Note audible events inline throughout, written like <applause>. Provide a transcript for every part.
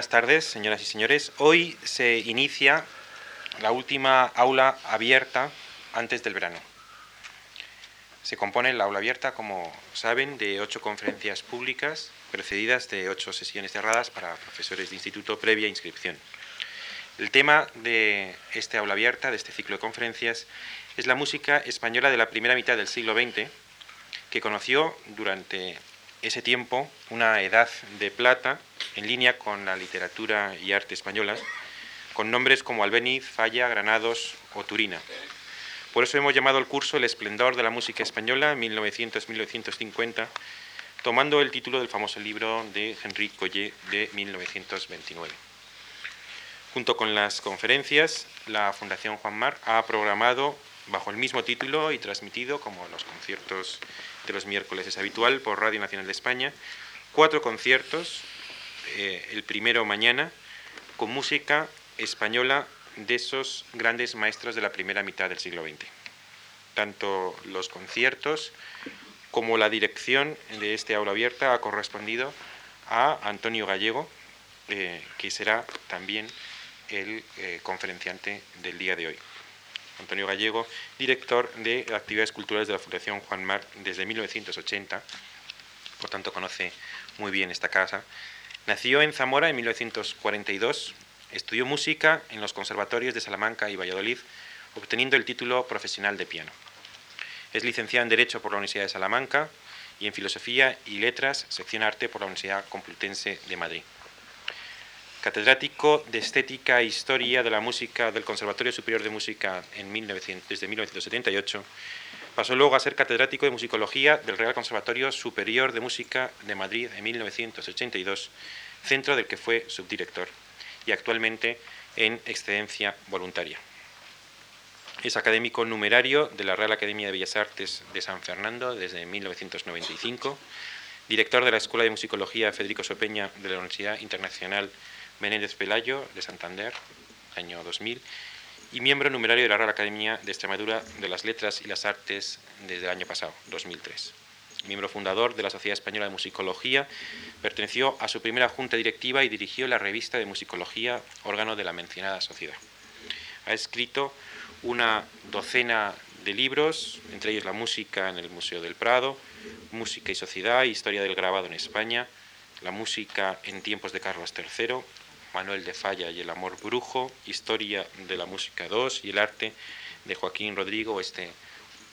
buenas tardes, señoras y señores. Hoy se inicia la última aula abierta antes del verano. Se compone la aula abierta, como saben, de ocho conferencias públicas precedidas de ocho sesiones cerradas para profesores de instituto previa inscripción. El tema de esta aula abierta, de este ciclo de conferencias, es la música española de la primera mitad del siglo XX, que conoció durante ese tiempo una edad de plata en línea con la literatura y arte españolas, con nombres como Albéniz, Falla, Granados o Turina. Por eso hemos llamado al curso El esplendor de la música española 1900-1950, tomando el título del famoso libro de Henri Collet de 1929. Junto con las conferencias, la Fundación Juan Mar ha programado bajo el mismo título y transmitido, como los conciertos de los miércoles es habitual, por Radio Nacional de España, cuatro conciertos, eh, el primero mañana, con música española de esos grandes maestros de la primera mitad del siglo XX. Tanto los conciertos como la dirección de este aula abierta ha correspondido a Antonio Gallego, eh, que será también el eh, conferenciante del día de hoy. Antonio Gallego, director de actividades culturales de la Fundación Juan Mar desde 1980, por tanto conoce muy bien esta casa. Nació en Zamora en 1942, estudió música en los conservatorios de Salamanca y Valladolid, obteniendo el título profesional de piano. Es licenciado en Derecho por la Universidad de Salamanca y en Filosofía y Letras, sección Arte por la Universidad Complutense de Madrid catedrático de Estética e Historia de la Música del Conservatorio Superior de Música en desde 1978. Pasó luego a ser catedrático de Musicología del Real Conservatorio Superior de Música de Madrid en 1982, centro del que fue subdirector, y actualmente en excedencia voluntaria. Es académico numerario de la Real Academia de Bellas Artes de San Fernando desde 1995, director de la Escuela de Musicología Federico Sopeña de la Universidad Internacional Menéndez Pelayo, de Santander, año 2000, y miembro numerario de la Real Academia de Extremadura de las Letras y las Artes desde el año pasado, 2003. Miembro fundador de la Sociedad Española de Musicología, perteneció a su primera junta directiva y dirigió la revista de Musicología, órgano de la mencionada sociedad. Ha escrito una docena de libros, entre ellos La música en el Museo del Prado, Música y Sociedad, Historia del grabado en España, La música en tiempos de Carlos III, Manuel de Falla y el amor brujo, Historia de la música 2 y el arte de Joaquín Rodrigo, este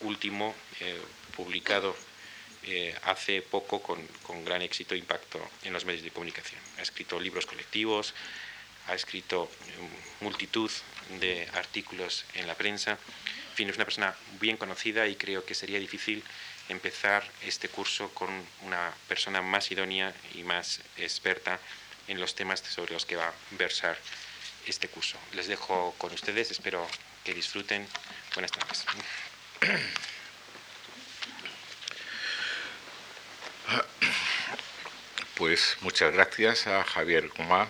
último eh, publicado eh, hace poco con, gran éxito e impacto en los medios de comunicación. Ha escrito libros colectivos, ha escrito eh, multitud de artículos en la prensa. En fin, es una persona bien conocida y creo que sería difícil empezar este curso con una persona más idónea y más experta en los temas sobre los que va a versar este curso. Les dejo con ustedes, espero que disfruten. Buenas tardes. Pues muchas gracias a Javier Gomá,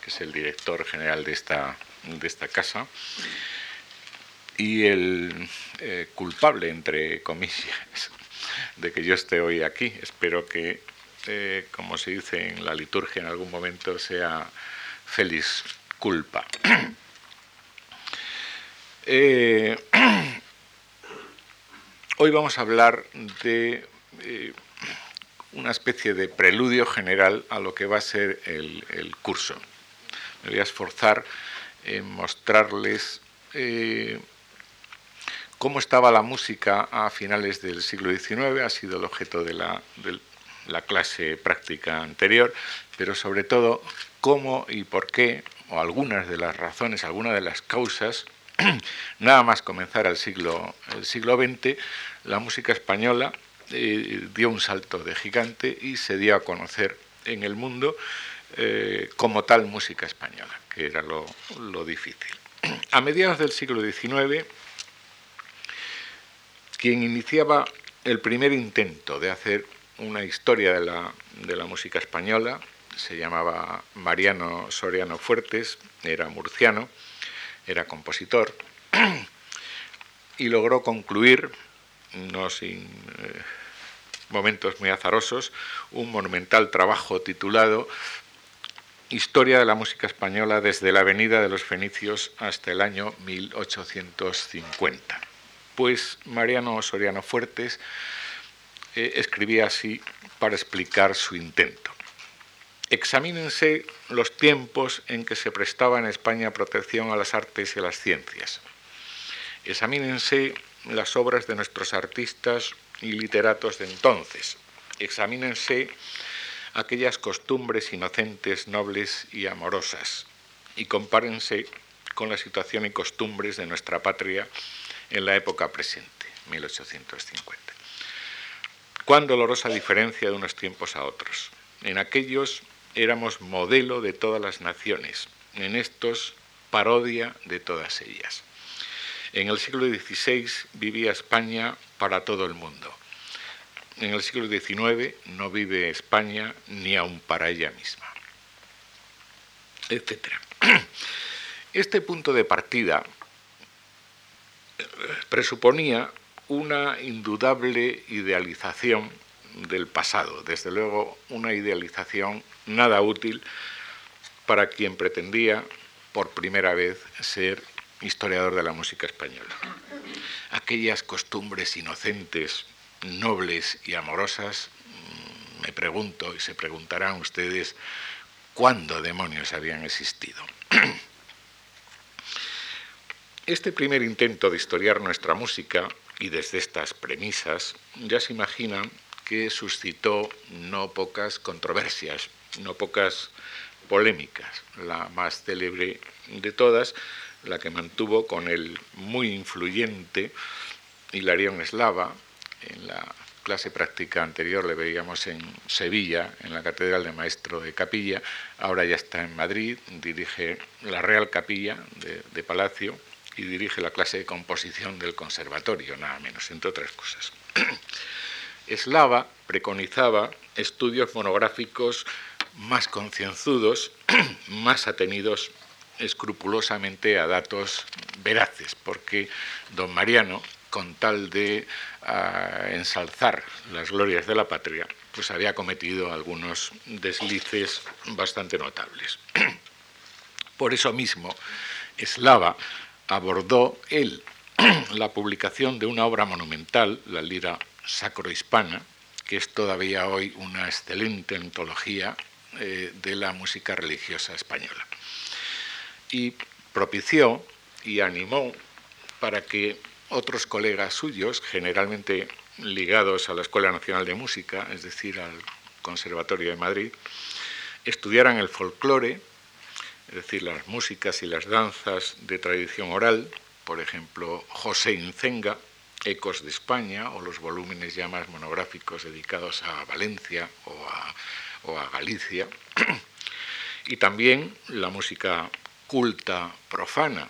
que es el director general de esta, de esta casa, y el eh, culpable, entre comillas, de que yo esté hoy aquí. Espero que este, como se dice en la liturgia en algún momento, sea feliz culpa. <clears throat> Eh, <clears throat> hoy vamos a hablar de eh, una especie de preludio general a lo que va a ser el, curso. Me voy a esforzar en mostrarles eh, cómo estaba la música a finales del siglo XIX, ha sido el objeto de la, del la clase práctica anterior, pero sobre todo cómo y por qué, o algunas de las razones, algunas de las causas, <clears throat> nada más comenzar el siglo, el siglo XX, la música española eh, dio un salto de gigante y se dio a conocer en el mundo eh, como tal música española, que era lo, lo difícil. <clears throat> A mediados del siglo XIX, quien iniciaba el primer intento de hacer una historia de la, de la música española, se llamaba Mariano Soriano Fuertes, era murciano, era compositor, y logró concluir, no sin eh, momentos muy azarosos, un monumental trabajo titulado Historia de la música española desde la Avenida de los Fenicios hasta el año 1850. Pues Mariano Soriano Fuertes eh, escribía así para explicar su intento. Examínense los tiempos en que se prestaba en España protección a las artes y a las ciencias. Examínense las obras de nuestros artistas y literatos de entonces. Examínense aquellas costumbres inocentes, nobles y amorosas, y compárense con la situación y costumbres de nuestra patria en la época presente, 1850. Cuán dolorosa diferencia de unos tiempos a otros. En aquellos éramos modelo de todas las naciones, en estos parodia de todas ellas. En el siglo XVI vivía España para todo el mundo en el siglo XIX no vive España ni aun para ella misma, etc. Este punto de partida eh, presuponía una indudable idealización del pasado, desde luego una idealización nada útil para quien pretendía por primera vez ser historiador de la música española. Aquellas costumbres inocentes nobles y amorosas, mm, me pregunto y se preguntarán ustedes cuándo demonios habían existido. <clears throat> Este primer intento de historiar nuestra música, y desde estas premisas, ya se imaginan que suscitó no pocas controversias, no pocas polémicas. La más célebre de todas, la que mantuvo con el muy influyente Hilarión Eslava, en la clase práctica anterior le veíamos en Sevilla, en la Catedral de Maestro de Capilla, ahora ya está en Madrid, dirige la Real Capilla de, Palacio y dirige la clase de composición del Conservatorio, nada menos, entre otras cosas. <clears throat> Eslava preconizaba estudios monográficos más concienzudos, <clears throat> más atenidos escrupulosamente a datos veraces, porque don Mariano, con tal de ensalzar las glorias de la patria, pues había cometido algunos deslices bastante notables. <clears throat> Por eso mismo, Eslava abordó él <clears throat> la publicación de una obra monumental, la lira sacro-hispana, que es todavía hoy una excelente antología eh, de la música religiosa española. Y propició y animó para que otros colegas suyos, generalmente ligados a la Escuela Nacional de Música, es decir, al Conservatorio de Madrid, estudiaran el folclore, es decir, las músicas y las danzas de tradición oral, por ejemplo, José Incenga, Ecos de España, o los volúmenes ya más monográficos dedicados a Valencia o a, o a Galicia, y también la música culta profana,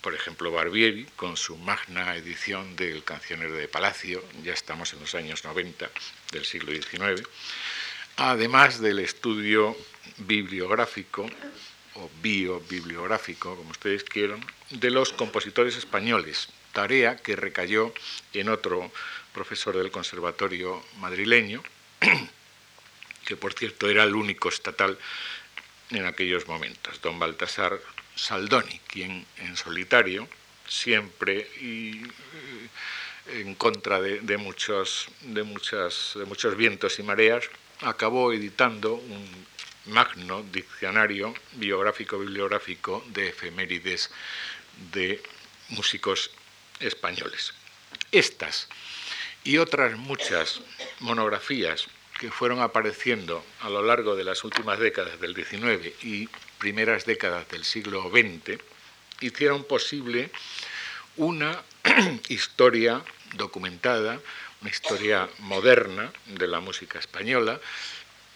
por ejemplo, Barbieri, con su magna edición del Cancionero de Palacio, ya estamos en los años 90 del siglo XIX, además del estudio bibliográfico o biobibliográfico, como ustedes quieran, de los compositores españoles, tarea que recayó en otro profesor del Conservatorio madrileño, <clears throat> que por cierto era el único estatal en aquellos momentos, don Baltasar Saldoni, quien en solitario, siempre y eh, en contra de, muchos, de, muchas, de muchos vientos y mareas, acabó editando un magno diccionario biográfico-bibliográfico de efemérides de músicos españoles. Estas y otras muchas monografías que fueron apareciendo a lo largo de las últimas décadas del XIX y primeras décadas del siglo XX hicieron posible una <clears throat> historia documentada, una historia moderna de la música española,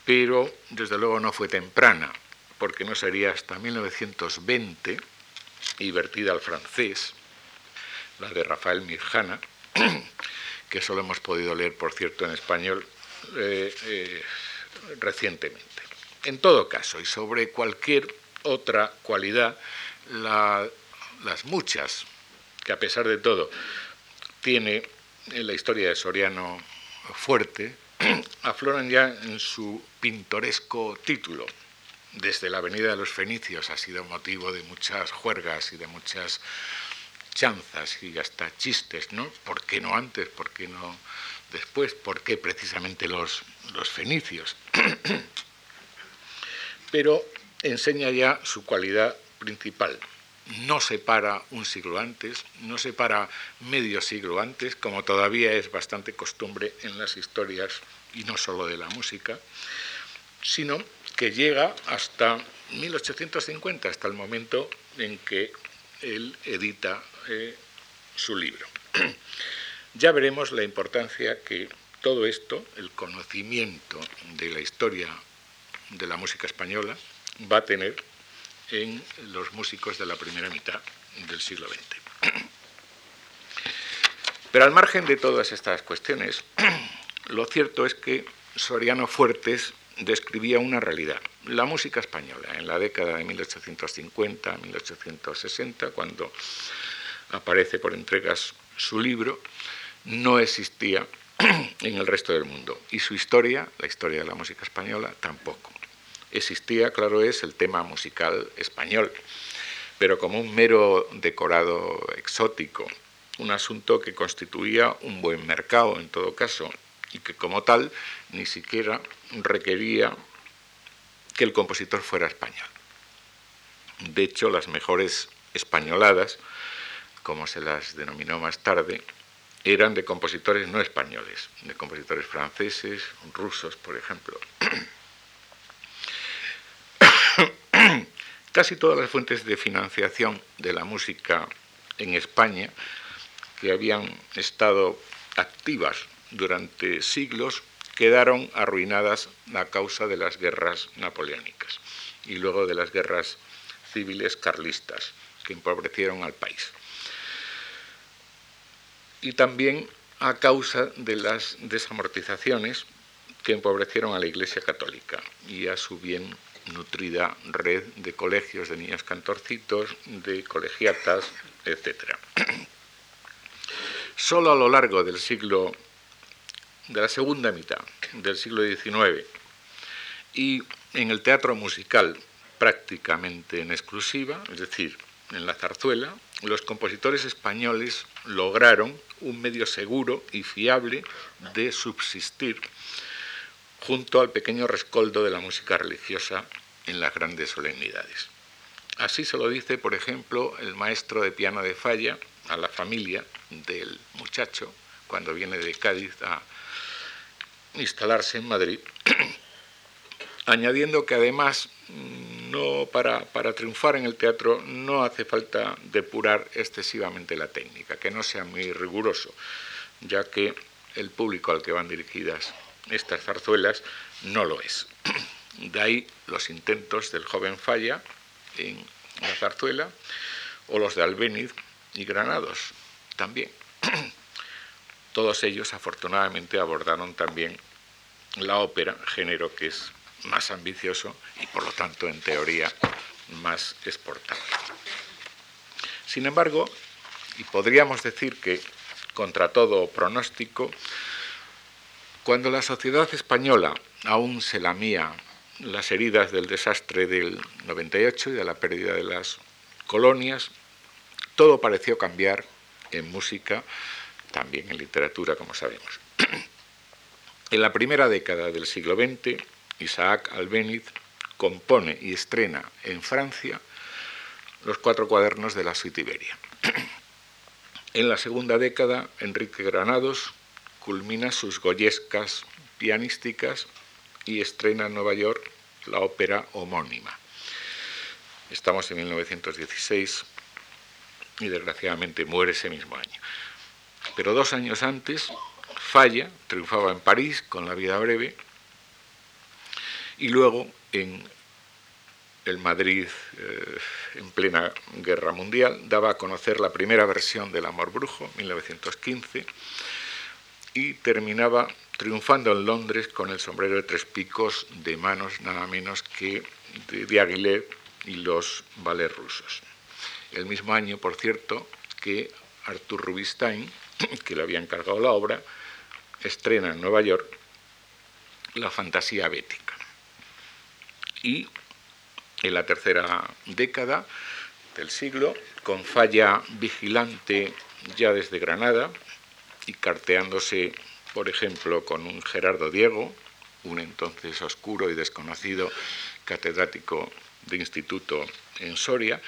pero desde luego no fue temprana, porque no sería hasta 1920, y vertida al francés, la de Rafael Mirjana, <clears throat> que solo hemos podido leer, por cierto, en español eh, eh, recientemente. En todo caso, y sobre cualquier otra cualidad, las muchas que a pesar de todo tiene en la historia de Soriano fuerte, <clears throat> afloran ya en su pintoresco título, desde la Avenida de los Fenicios ha sido motivo de muchas juergas y de muchas chanzas y hasta chistes, ¿no? ¿Por qué no antes? ¿Por qué no después? ¿Por qué precisamente los, los fenicios? <clears throat> Pero enseña ya su cualidad principal. No se para un siglo antes, no se para medio siglo antes, como todavía es bastante costumbre en las historias y no solo de la música, sino que llega hasta 1850, hasta el momento en que él edita eh, su libro. <clears throat> ya veremos la importancia que todo esto, el conocimiento de la historia de la música española, va a tener en los músicos de la primera mitad del siglo XX. <clears throat> Pero al margen de todas estas cuestiones, <clears throat> lo cierto es que Soriano Fuertes describía una realidad. La música española en la década de 1850-1860, cuando aparece por entregas su libro, no existía <clears throat> en el resto del mundo. Y su historia, la historia de la música española, tampoco. Existía, claro es, el tema musical español, pero como un mero decorado exótico, un asunto que constituía un buen mercado en todo caso, y que como tal ni siquiera requería que el compositor fuera español. De hecho, las mejores españoladas, como se las denominó más tarde, eran de compositores no españoles, de compositores franceses, rusos, por ejemplo. <coughs> Casi todas las fuentes de financiación de la música en España que habían estado activas durante siglos quedaron arruinadas a causa de las guerras napoleónicas y luego de las guerras civiles carlistas que empobrecieron al país. Y también a causa de las desamortizaciones que empobrecieron a la Iglesia Católica y a su bien nutrida red de colegios de niños cantorcitos, de colegiatas, etc. <clears throat> Solo a lo largo del siglo de la segunda mitad del siglo XIX y en el teatro musical prácticamente en exclusiva, es decir, en la zarzuela, los compositores españoles lograron un medio seguro y fiable de subsistir junto al pequeño rescoldo de la música religiosa en las grandes solemnidades. Así se lo dice, por ejemplo, el maestro de piano de Falla a la familia del muchacho cuando viene de Cádiz a instalarse en Madrid, <clears throat> añadiendo que además no para, para, triunfar en el teatro no hace falta depurar excesivamente la técnica, que no sea muy riguroso, ya que el público al que van dirigidas estas zarzuelas no lo es. <clears throat> De ahí los intentos del joven Falla en la zarzuela o los de Albéniz y Granados también. <clears throat> Todos ellos afortunadamente abordaron también la ópera, género que es más ambicioso y por lo tanto en teoría más exportable. Sin embargo, y podríamos decir que contra todo pronóstico, cuando la sociedad española aún se lamía las heridas del desastre del 98 y de la pérdida de las colonias, todo pareció cambiar en música también en literatura, como sabemos. <clears throat> En la primera década del siglo XX, Isaac Albéniz compone y estrena en Francia los cuatro cuadernos de la Suite Iberia. <clears throat> En la segunda década, Enrique Granados culmina sus goyescas pianísticas y estrena en Nueva York la ópera homónima. Estamos en 1916 y desgraciadamente muere ese mismo año. Pero dos años antes falla, triunfaba en París con La vida breve, y luego en el Madrid eh, en plena guerra mundial daba a conocer la primera versión del Amor Brujo, 1915, y terminaba triunfando en Londres con el sombrero de tres picos de manos nada menos que de, de y los ballets rusos. El mismo año, por cierto, que Arthur Rubinstein que le había encargado la obra, estrena en Nueva York la fantasía bética. Y en la tercera década del siglo, con falla vigilante ya desde Granada y carteándose, por ejemplo, con un Gerardo Diego, un entonces oscuro y desconocido catedrático de instituto en Soria,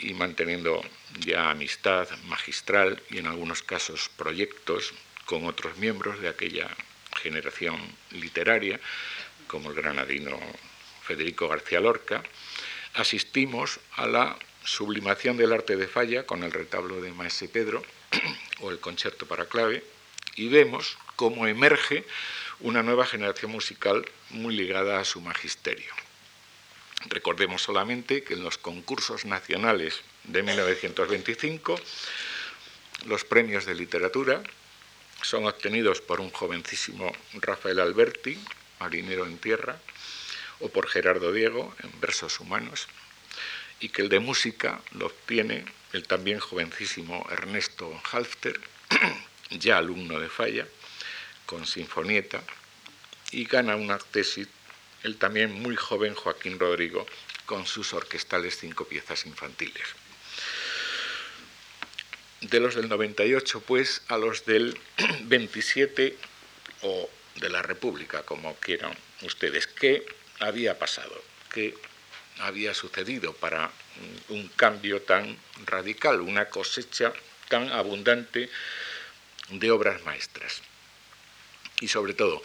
y manteniendo ya amistad magistral y en algunos casos proyectos con otros miembros de aquella generación literaria, como el granadino Federico García Lorca, asistimos a la sublimación del arte de falla con el retablo de Maese Pedro <clears throat> o el concierto para clave y vemos cómo emerge una nueva generación musical muy ligada a su magisterio. Recordemos solamente que en los concursos nacionales de 1925 los premios de literatura son obtenidos por un jovencísimo Rafael Alberti, marinero en tierra, o por Gerardo Diego en Versos Humanos, y que el de música lo obtiene el también jovencísimo Ernesto Halfter, <clears throat> ya alumno de Falla, con Sinfonieta, y gana una tesis el también muy joven Joaquín Rodrigo con sus orquestales cinco piezas infantiles. De los del 98, pues, a los del <clears throat> 27 o de la República, como quieran ustedes, ¿qué había pasado? ¿Qué había sucedido para un cambio tan radical, una cosecha tan abundante de obras maestras? Y sobre todo,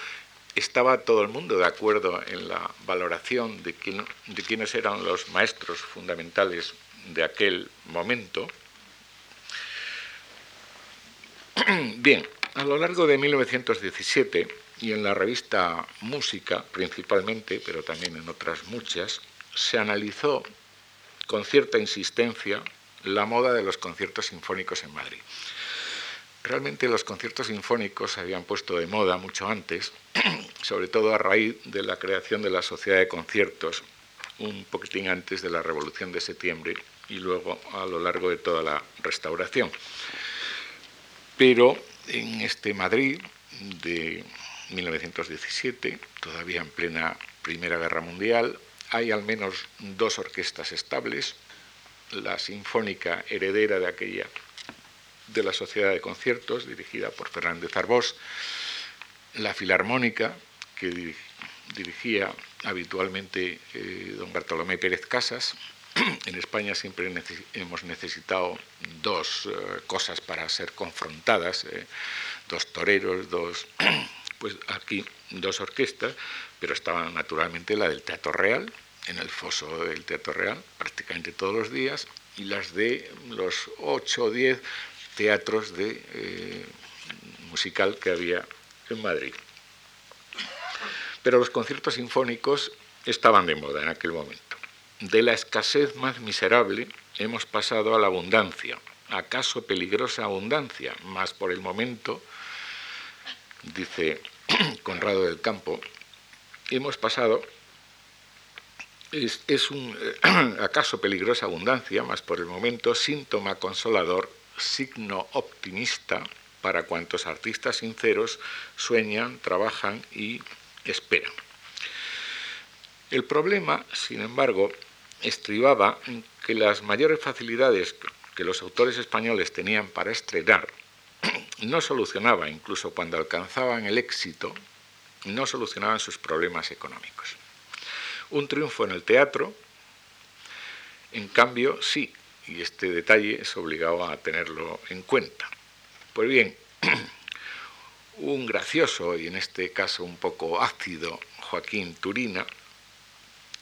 estaba todo el mundo de acuerdo en la valoración de, quién, de quiénes eran los maestros fundamentales de aquel momento. <clears throat> Bien, a lo largo de 1917 y en la revista Música principalmente, pero también en otras muchas, se analizó con cierta insistencia la moda de los conciertos sinfónicos en Madrid. Realmente los conciertos sinfónicos se habían puesto de moda mucho antes, <clears throat> sobre todo a raíz de la creación de la Sociedad de Conciertos, un poquitín antes de la Revolución de Septiembre y luego a lo largo de toda la restauración. Pero en este Madrid de 1917, todavía en plena Primera Guerra Mundial, hay al menos dos orquestas estables, la Sinfónica heredera de aquella de la Sociedad de Conciertos, dirigida por Fernández Arbós, la Filarmónica, que dirigía habitualmente eh, don Bartolomé Pérez Casas. <clears throat> En España siempre hemos necesitado dos eh, cosas para ser confrontadas, eh, dos toreros, dos, <clears throat> pues aquí dos orquestas, pero estaba naturalmente la del Teatro Real, en el foso del Teatro Real, prácticamente todos los días, y las de los ocho o diez teatros de eh, musical que había en Madrid. Pero los conciertos sinfónicos estaban de moda en aquel momento. De la escasez más miserable hemos pasado a la abundancia, acaso peligrosa abundancia, más por el momento, dice <clears throat> Conrado del Campo, hemos pasado, es, un <clears throat> acaso peligrosa abundancia, más por el momento, síntoma consolador signo optimista para cuantos artistas sinceros sueñan, trabajan y esperan. El problema, sin embargo, estribaba en que las mayores facilidades que los autores españoles tenían para estrenar <clears throat> no solucionaba, incluso cuando alcanzaban el éxito, no solucionaban sus problemas económicos. Un triunfo en el teatro, en cambio, sí, y este detalle es obligado a tenerlo en cuenta. Pues bien, <clears throat> un gracioso y en este caso un poco ácido Joaquín Turina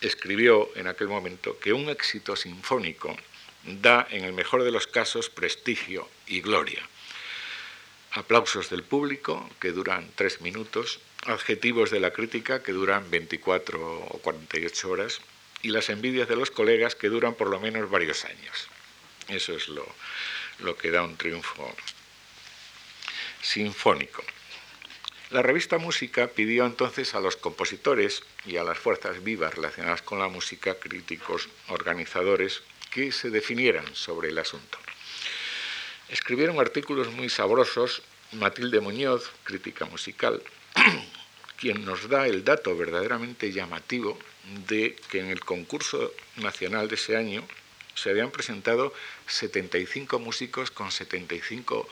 escribió en aquel momento que un éxito sinfónico da en el mejor de los casos prestigio y gloria. Aplausos del público que duran tres minutos, adjetivos de la crítica que duran 24 o 48 horas y las envidias de los colegas que duran por lo menos varios años. Eso es lo, lo que da un triunfo sinfónico. La revista Música pidió entonces a los compositores y a las fuerzas vivas relacionadas con la música, críticos, organizadores, que se definieran sobre el asunto. Escribieron artículos muy sabrosos Matilde Muñoz, crítica musical, quien nos da el dato verdaderamente llamativo de que en el concurso nacional de ese año se habían presentado 75 músicos con 75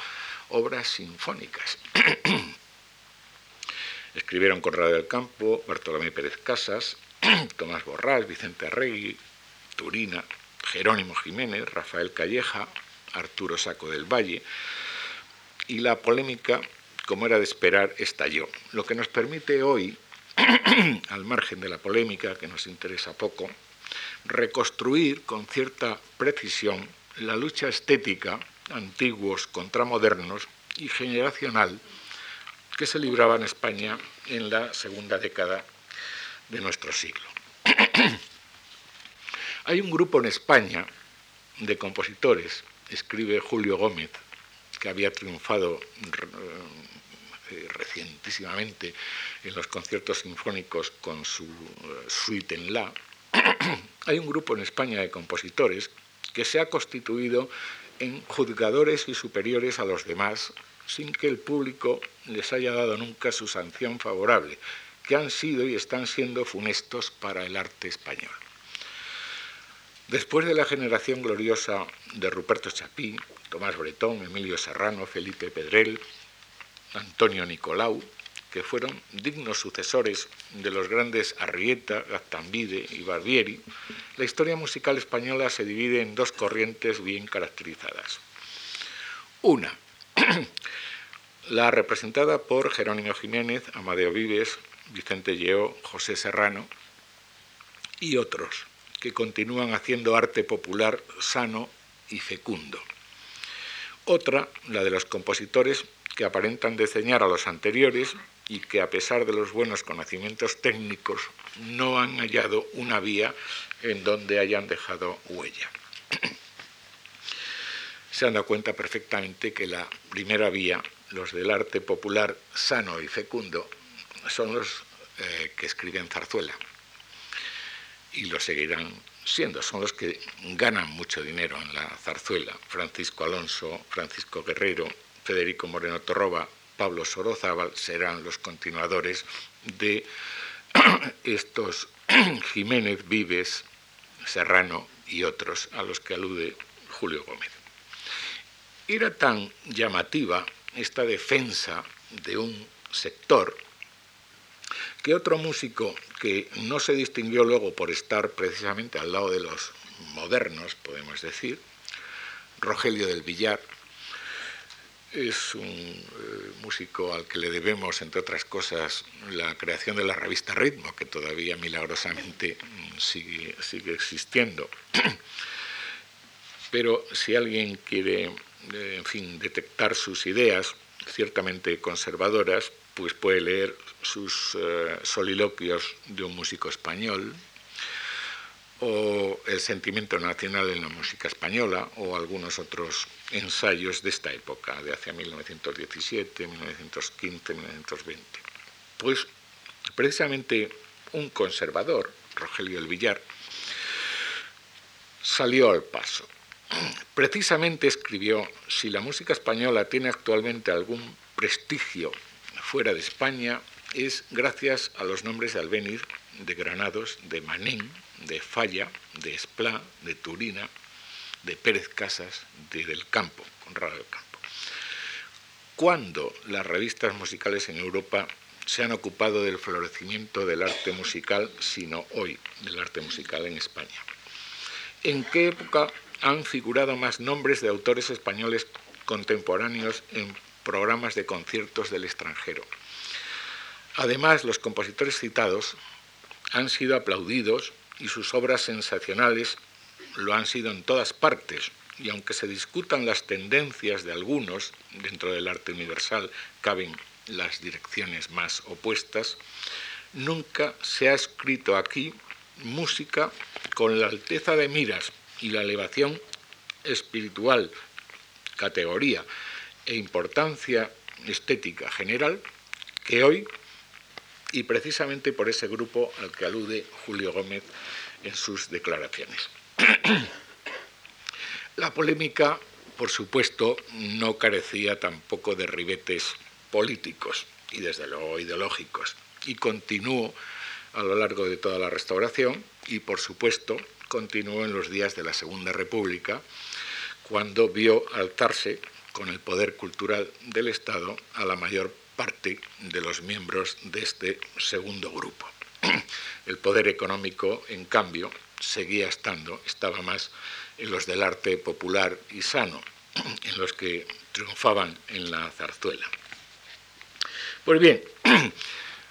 obras sinfónicas. <clears throat> Escribieron Conrado del Campo, Bartolomé Pérez Casas, <clears throat> Tomás Borrás, Vicente Arregui, Turina, Jerónimo Jiménez, Rafael Calleja, Arturo Saco del Valle, y la polémica, como era de esperar, estalló. Lo que nos permite hoy, <clears throat> al margen de la polémica, que nos interesa poco, reconstruir con cierta precisión la lucha estética, antiguos contra modernos, y generacional que se libraba en España en la segunda década de nuestro siglo. <clears throat> Hay un grupo en España de compositores, escribe Julio Gómez, que había triunfado eh, recientísimamente en los conciertos sinfónicos con su eh, suite en La. <clears throat> Hay un grupo en España de compositores que se ha constituido en juzgadores y superiores a los demás sin que el público les haya dado nunca su sanción favorable, que han sido y están siendo funestos para el arte español. Después de la generación gloriosa de Ruperto Chapí, Tomás Bretón, Emilio Serrano, Felipe Pedrel, Antonio Nicolau, que fueron dignos sucesores de los grandes Arrieta, Gaztambide y Barbieri, la historia musical española se divide en dos corrientes bien caracterizadas. Una, <clears throat> la representada por Jerónimo Jiménez, Amadeo Vives, Vicente Lleó, José Serrano y otros, que continúan haciendo arte popular sano y fecundo. Otra, la de los compositores que aparentan diseñar a los anteriores y que a pesar de los buenos conocimientos técnicos no han hallado una vía en donde hayan dejado huella. <clears throat> Se han dado cuenta perfectamente que la primera vía, los del arte popular sano y fecundo, son los eh, que escriben zarzuela y lo seguirán siendo, son los que ganan mucho dinero en la zarzuela. Francisco Alonso, Francisco Guerrero, Federico Moreno Torroba, Pablo Sorozábal serán los continuadores de <clears throat> estos <clears throat> Jiménez, Vives, Serrano y otros a los que alude Julio Gómez. Era tan llamativa esta defensa de un sector que otro músico que no se distinguió luego por estar precisamente al lado de los modernos, podemos decir, Rogelio del Villar, es un eh, músico al que le debemos, entre otras cosas, la creación de la revista Ritmo, que todavía milagrosamente mm, sigue, sigue existiendo. <clears throat> Pero si alguien quiere, eh, en fin, detectar sus ideas, ciertamente conservadoras, pues puede leer sus eh, soliloquios de un músico español, o El sentimiento nacional en la música española, o algunos otros ensayos de esta época, de hacia 1917, 1915, 1920. Pues precisamente un conservador, Rogelio del Villar, salió al paso. Precisamente escribió, si la música española tiene actualmente algún prestigio fuera de España, es gracias a los nombres de Albéniz, de Granados, de Manén, de Falla, de Esplá, de Turina, de Pérez Casas, de Del Campo, Conrado del Campo. ¿Cuándo las revistas musicales en Europa se han ocupado del florecimiento del arte musical, sino hoy del arte musical en España? ¿En qué época han figurado más nombres de autores españoles contemporáneos en programas de conciertos del extranjero? Además, los compositores citados han sido aplaudidos y sus obras sensacionales lo han sido en todas partes, y aunque se discutan las tendencias de algunos, dentro del arte universal caben las direcciones más opuestas, nunca se ha escrito aquí música con la alteza de miras y la elevación espiritual, categoría e importancia estética general que hoy, y precisamente por ese grupo al que alude Julio Gómez en sus declaraciones. <clears throat> La polémica, por supuesto, no carecía tampoco de ribetes políticos y desde luego ideológicos. y continuó a lo largo de toda la restauración y, por supuesto, continuó en los días de la Segunda República, cuando vio alzarse con el poder cultural del Estado a la mayor parte de los miembros de este segundo grupo. El poder económico, en cambio, seguía estando, estaba más en los del arte popular y sano, en los que triunfaban en la zarzuela. Pues bien,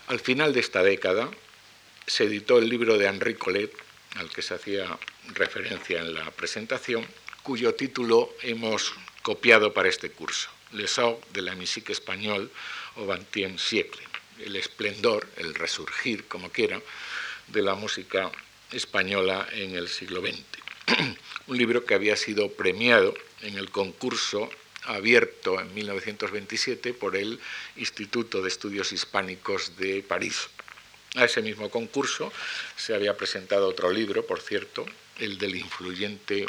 al final de esta década se editó el libro de Henri Collet, al que se hacía referencia en la presentación, cuyo título hemos copiado para este curso, Les de la musique espagnole au XXe siècle, el esplendor, el resurgir, como quiera, de la música española en el siglo XX. <clears throat> Un libro que había sido premiado en el concurso abierto en 1927 por el Instituto de Estudios Hispánicos de París. A ese mismo concurso se había presentado otro libro, por cierto, el del influyente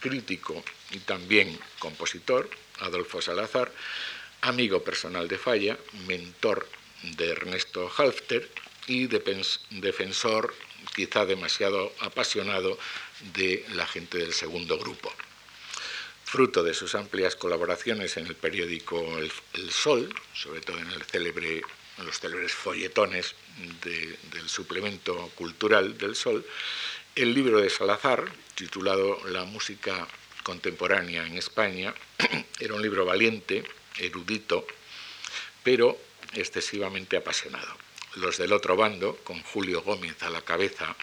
crítico y también compositor, Adolfo Salazar, amigo personal de Falla, mentor de Ernesto Halfter y defensor quizá demasiado apasionado de la gente del segundo grupo. Fruto de sus amplias colaboraciones en el periódico El, Sol, sobre todo en, los célebres folletones del suplemento cultural del Sol, el libro de Salazar, titulado La música contemporánea en España, <clears throat> era un libro valiente, erudito, pero excesivamente apasionado. Los del otro bando, con Julio Gómez a la cabeza,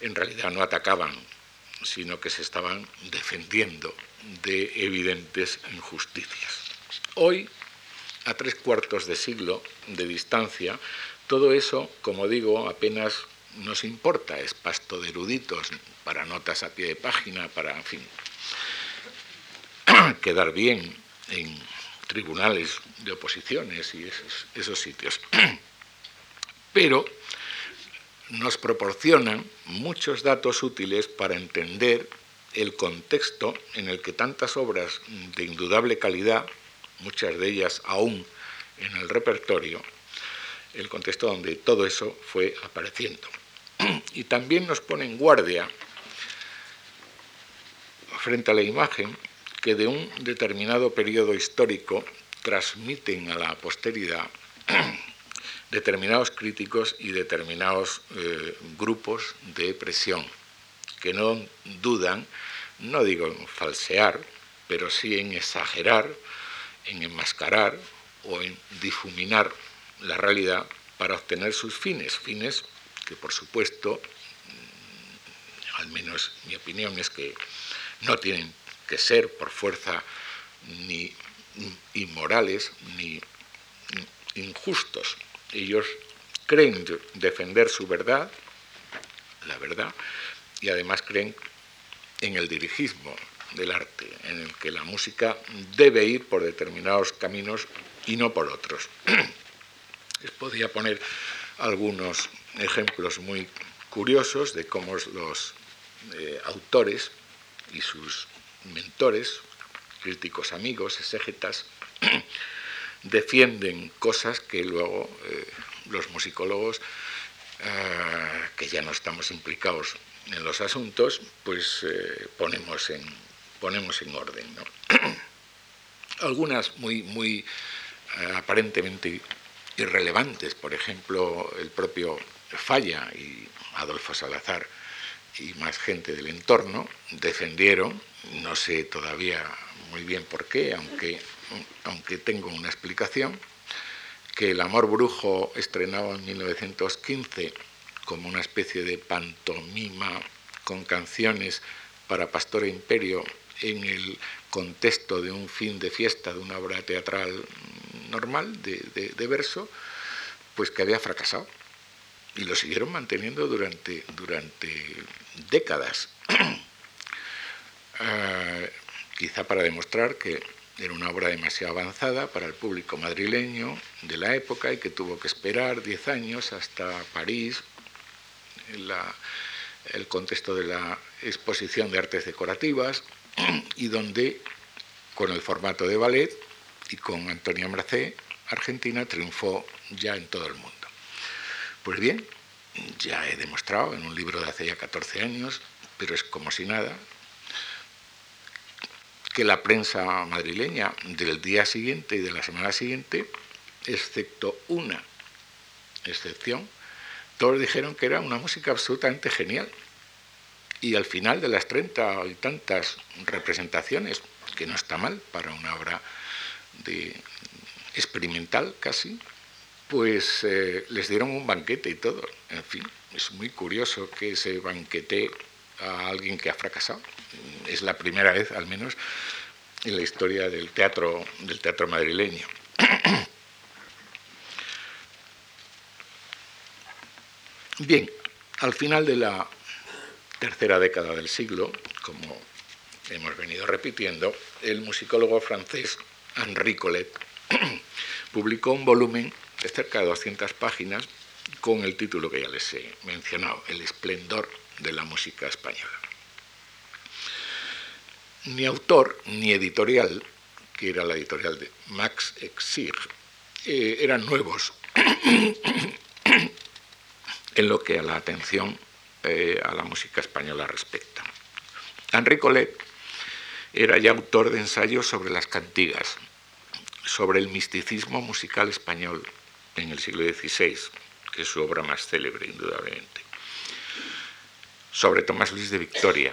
en realidad no atacaban, sino que se estaban defendiendo de evidentes injusticias. Hoy, a tres cuartos de siglo de distancia, todo eso, como digo, apenas nos importa, es pasto de eruditos para notas a pie de página, para, en fin, <clears throat> quedar bien en tribunales de oposiciones y esos, sitios. <clears throat> Pero nos proporcionan muchos datos útiles para entender el contexto en el que tantas obras de indudable calidad, muchas de ellas aún en el repertorio, el contexto donde todo eso fue apareciendo. <clears throat> Y también nos pone en guardia frente a la imagen que de un determinado periodo histórico transmiten a la posteridad <clears throat> determinados críticos y determinados eh, grupos de presión que no dudan, no digo en falsear, pero sí en exagerar, en enmascarar o en difuminar la realidad para obtener sus fines, fines que por supuesto, mm, al menos mi opinión es que no tienen que ser por fuerza ni inmorales ni injustos. Ellos creen defender su verdad, la verdad, y además creen en el dirigismo del arte, en el que la música debe ir por determinados caminos y no por otros. <clears throat> Les podría poner algunos ejemplos muy curiosos de cómo los eh, autores y sus mentores, críticos amigos, exégetas, <clears throat> defienden cosas que luego eh, los musicólogos, eh, que ya no estamos implicados en los asuntos, pues eh, ponemos, en, ponemos en orden. <clears throat> Algunas muy, muy aparentemente irrelevantes, por ejemplo, el propio Falla y Adolfo Salazar y más gente del entorno defendieron, no sé todavía muy bien por qué, aunque, aunque tengo una explicación, que El Amor Brujo estrenado en 1915 como una especie de pantomima con canciones para Pastor e Imperio en el contexto de un fin de fiesta de una obra teatral normal de, verso, pues que había fracasado. Y lo siguieron manteniendo durante, durante décadas. <clears throat> Ah, quizá para demostrar que era una obra demasiado avanzada para el público madrileño de la época y que tuvo que esperar diez años hasta París el contexto de la exposición de artes decorativas <clears throat> y donde con el formato de ballet y con Antonia Mercé, Argentina triunfó ya en todo el mundo. Pues bien, ya he demostrado en un libro de hace ya 14 años, pero es como si nada, que la prensa madrileña del día siguiente y de la semana siguiente, excepto una excepción, todos dijeron que era una música absolutamente genial. Y al final de las treinta y tantas representaciones, que no está mal para una obra de experimental casi, pues eh, les dieron un banquete y todo. En fin, es muy curioso que se banquete a alguien que ha fracasado. Es la primera vez, al menos, en la historia del teatro, del teatro madrileño. <clears throat> Bien, al final de la tercera década del siglo, como hemos venido repitiendo, el musicólogo francés Henri Collet <clears throat> publicó un volumen de cerca de 200 páginas con el título que ya les he mencionado, El esplendor de la música española. Ni autor ni editorial, que era la editorial de Max Exig, eh, eran nuevos <coughs> en lo que a la atención eh, a la música española respecta. Henri Collet era ya autor de ensayos sobre las cantigas, sobre el misticismo musical español en el siglo XVI, que es su obra más célebre, indudablemente, sobre Tomás Luis de Victoria,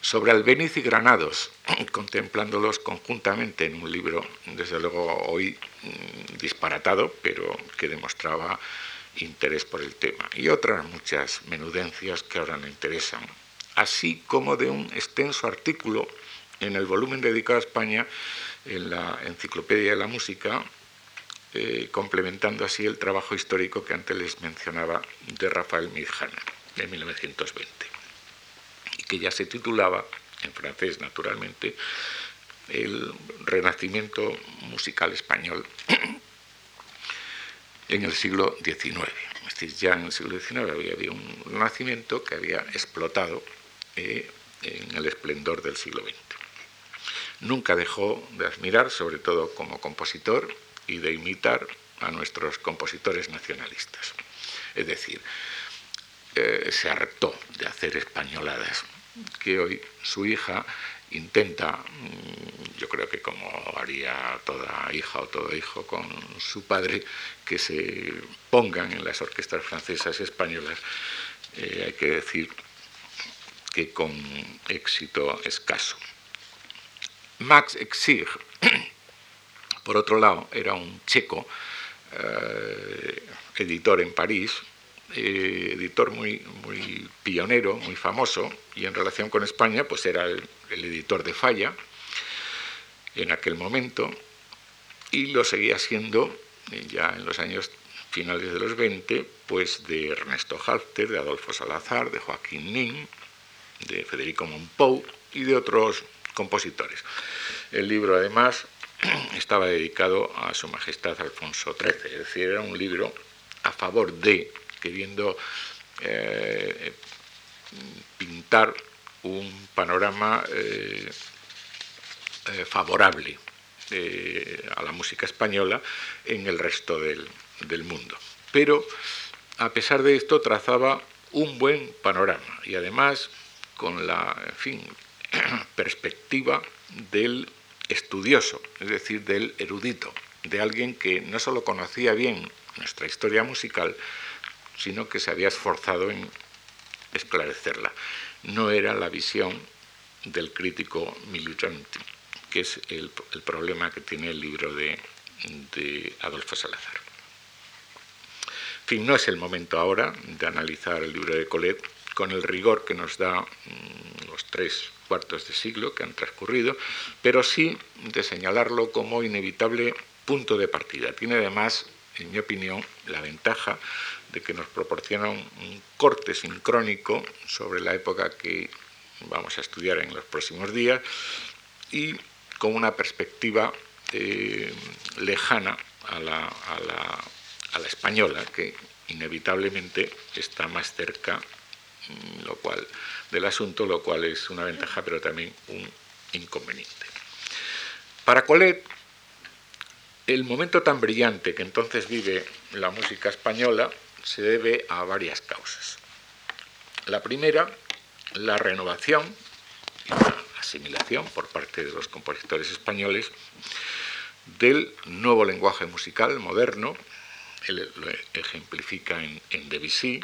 sobre Albéniz y Granados, <clears throat> contemplándolos conjuntamente en un libro, desde luego hoy mm, disparatado, pero que demostraba interés por el tema, y otras muchas menudencias que ahora no interesan, así como de un extenso artículo en el volumen dedicado a España en la Enciclopedia de la Música, eh, complementando así el trabajo histórico que antes les mencionaba de Rafael Mirjana, de 1920, y que ya se titulaba, en francés naturalmente, El Renacimiento Musical Español en el siglo XIX. Es decir, ya en el siglo XIX había un renacimiento que había explotado eh, en el esplendor del siglo XX. Nunca dejó de admirar, sobre todo como compositor, y de imitar a nuestros compositores nacionalistas. Es decir, eh, se hartó de hacer españoladas, que hoy su hija intenta, mm, yo creo que como haría toda hija o todo hijo con su padre, que se pongan en las orquestas francesas y españolas, eh, hay que decir que con éxito escaso. Max Exig, por otro lado, era un checo, eh, editor en París, eh, editor muy, muy pionero, muy famoso, y en relación con España, pues era el, editor de Falla en aquel momento, y lo seguía siendo eh, ya en los años finales de los 20, pues de Ernesto Halter, de Adolfo Salazar, de Joaquín Nin, de Federico Monpou y de otros compositores. El libro, además, <clears throat> estaba dedicado a Su Majestad Alfonso XIII, es decir, era un libro a favor de queriendo eh, pintar un panorama eh, eh, favorable a la música española en el resto del, del mundo. Pero a pesar de esto trazaba un buen panorama y además con la en fin, <clears throat> perspectiva del estudioso, es decir, del erudito, de alguien que no solo conocía bien nuestra historia musical, sino que se había esforzado en esclarecerla. No era la visión del crítico militante, que es el, problema que tiene el libro de, Adolfo Salazar. En fin, no es el momento ahora de analizar el libro de Colet con el rigor que nos da mm, los tres cuartos de siglo que han transcurrido, pero sí de señalarlo como inevitable punto de partida. Tiene además, en mi opinión, la ventaja de que nos proporciona un, corte sincrónico sobre la época que vamos a estudiar en los próximos días y con una perspectiva eh, lejana a la, a la española, que inevitablemente está más cerca mm, lo cual, del asunto, lo cual es una ventaja, pero también un inconveniente. Para Colet, el momento tan brillante que entonces vive la música española se debe a varias causas. La primera, la renovación y la asimilación por parte de los compositores españoles del nuevo lenguaje musical moderno, él lo ejemplifica en, Debussy,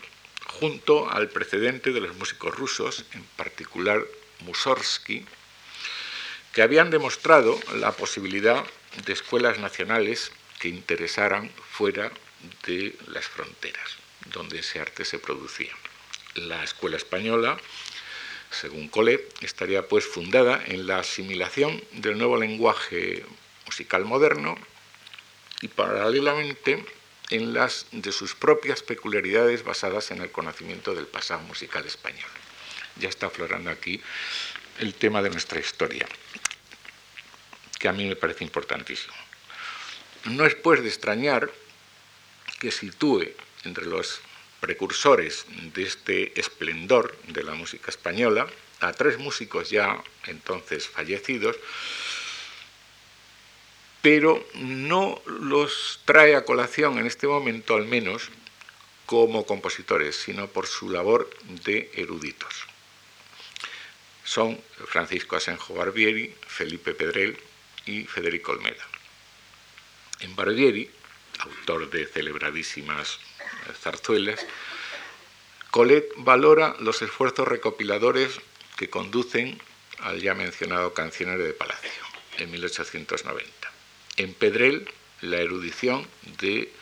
junto al precedente de los músicos rusos, en particular Mussorgsky, que habían demostrado la posibilidad de escuelas nacionales que interesaran fuera de las fronteras donde ese arte se producía. La escuela española, según Collet, estaría pues fundada en la asimilación del nuevo lenguaje musical moderno y paralelamente en las de sus propias peculiaridades basadas en el conocimiento del pasado musical español. Ya está aflorando aquí el tema de nuestra historia, que a mí me parece importantísimo. No es pues de extrañar que sitúe entre los precursores de este esplendor de la música española a tres músicos ya entonces fallecidos, pero no los trae a colación en este momento al menos como compositores, sino por su labor de eruditos. Son Francisco Asenjo Barbieri, Felipe Pedrel y Federico Olmeda. En Barbieri, autor de celebradísimas zarzuelas, Colet valora los esfuerzos recopiladores que conducen al ya mencionado Cancionero de Palacio, en 1890 en Pedrel la erudición de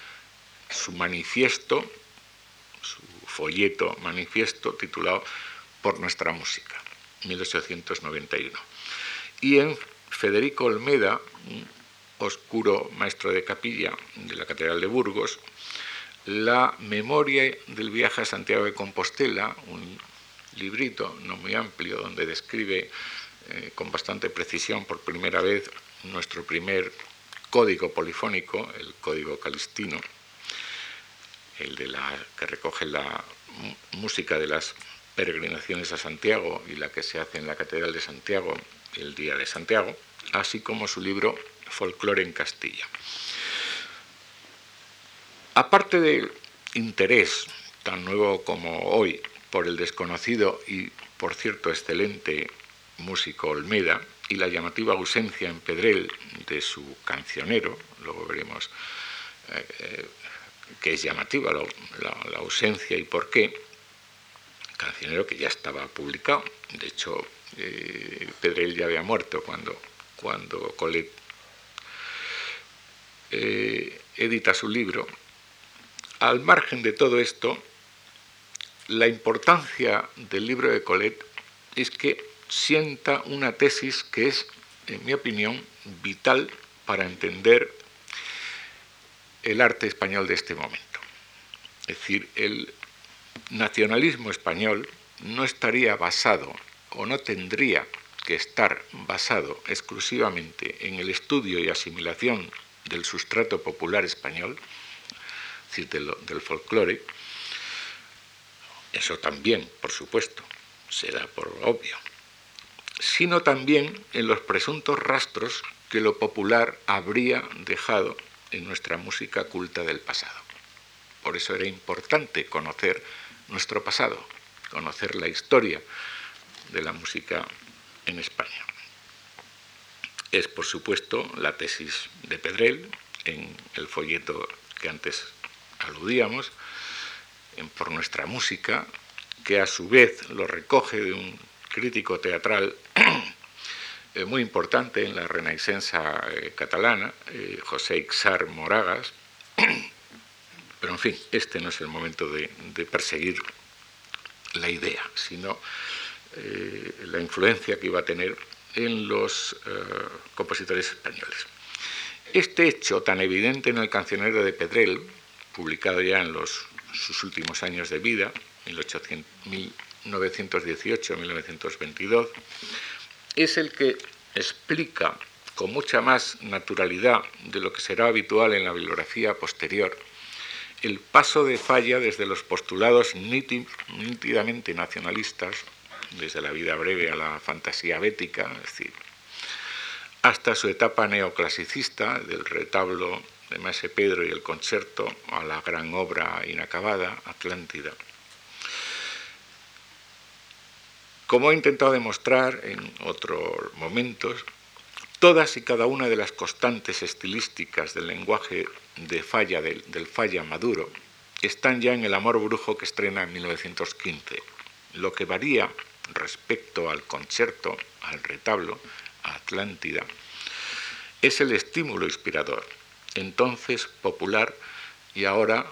su manifiesto, su folleto manifiesto titulado Por nuestra música, 1891. Y en Federico Olmeda, un oscuro maestro de capilla de la Catedral de Burgos, la memoria del viaje a Santiago de Compostela, un librito no muy amplio donde describe eh, con bastante precisión por primera vez nuestro primer código polifónico, el código calistino, el de la, que recoge la música de las peregrinaciones a Santiago y la que se hace en la Catedral de Santiago el Día de Santiago, así como su libro Folclore en Castilla. Aparte del interés tan nuevo como hoy por el desconocido y, por cierto, excelente músico Olmeda, y la llamativa ausencia en Pedrel de su cancionero, luego veremos eh, eh, que es llamativa la, ausencia y por qué, cancionero que ya estaba publicado, de hecho eh, Pedrel ya había muerto cuando, cuando Colette edita su libro, al margen de todo esto, la importancia del libro de Colette es que sienta una tesis que es, en mi opinión, vital para entender el arte español de este momento. Es decir, el nacionalismo español no estaría basado o no tendría que estar basado exclusivamente en el estudio y asimilación del sustrato popular español, es decir, del, folclore, eso también, por supuesto, será por obvio, sino también en los presuntos rastros que lo popular habría dejado en nuestra música culta del pasado. Por eso era importante conocer nuestro pasado, conocer la historia de la música en España. Es, por supuesto, la tesis de Pedrel en el folleto que antes aludíamos, Por nuestra música, que a su vez lo recoge de un crítico teatral <clears throat> muy importante en la Renaissance eh, catalana, eh, José Ixar Moragas. <clears throat> Pero en fin, este no es el momento de, perseguir la idea, sino la influencia que iba a tener en los compositores españoles. Este hecho tan evidente en el cancionero de Pedrel, publicado ya en sus últimos años de vida, 1800, 1918-1922, es el que explica con mucha más naturalidad de lo que será habitual en la bibliografía posterior el paso de Falla desde los postulados nítidamente nacionalistas, desde la vida breve a la fantasía bética, es decir, hasta su etapa neoclasicista del retablo de Maese Pedro y el concierto a la gran obra inacabada, Atlántida. Como he intentado demostrar en otros momentos, todas y cada una de las constantes estilísticas del lenguaje de falla, del, del falla maduro están ya en El amor brujo que estrena en 1915. Lo que varía respecto al concierto, al retablo, a Atlántida, es el estímulo inspirador, entonces popular y ahora,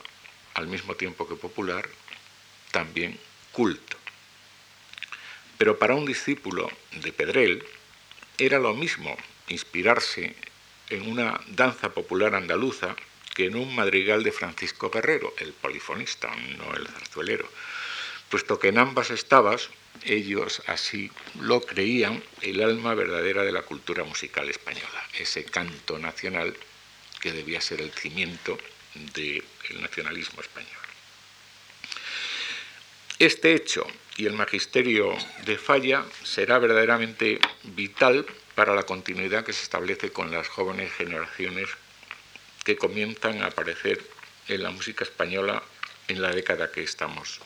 al mismo tiempo que popular, también culto. Pero para un discípulo de Pedrel era lo mismo inspirarse en una danza popular andaluza que en un madrigal de Francisco Guerrero, el polifonista, no el zarzuelero, puesto que en ambas estabas, ellos así lo creían, el alma verdadera de la cultura musical española, ese canto nacional que debía ser el cimiento del nacionalismo español. Este hecho y el magisterio de Falla será verdaderamente vital para la continuidad que se establece con las jóvenes generaciones que comienzan a aparecer en la música española en la década que estamos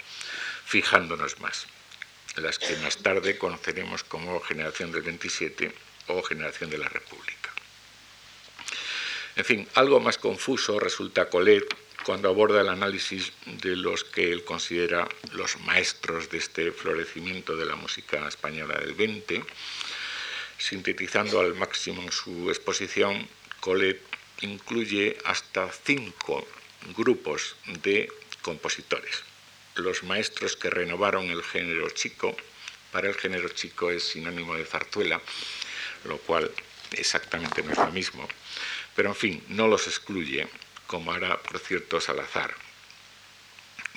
fijándonos más, las que más tarde conoceremos como generación del 27 o generación de la República. En fin, algo más confuso resulta Colet cuando aborda el análisis de los que él considera los maestros de este florecimiento de la música española del 20, sintetizando al máximo su exposición, Colet incluye hasta cinco grupos de compositores los maestros que renovaron el género chico. Para el género chico es sinónimo de zarzuela, lo cual exactamente no es lo mismo. Pero en fin, no los excluye, como hará, por cierto, Salazar.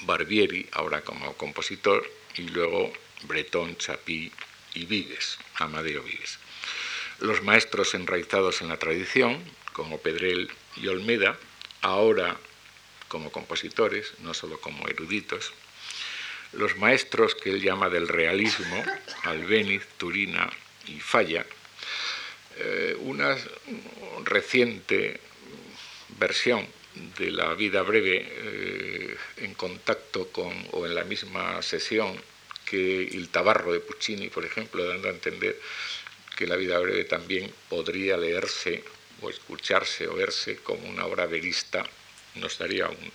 Barbieri, ahora como compositor, y luego Bretón, Chapí y Vives, Amadeo Vives. Los maestros enraizados en la tradición, como Pedrel y Olmeda, ahora como compositores, no solo como eruditos, los maestros que él llama del realismo, Albéniz, Turina y Falla, eh, una reciente versión de la vida breve eh, en contacto con o en la misma sesión que el Tabarro de Puccini, por ejemplo, dando a entender que la vida breve también podría leerse o escucharse o verse como una obra verista, nos daría un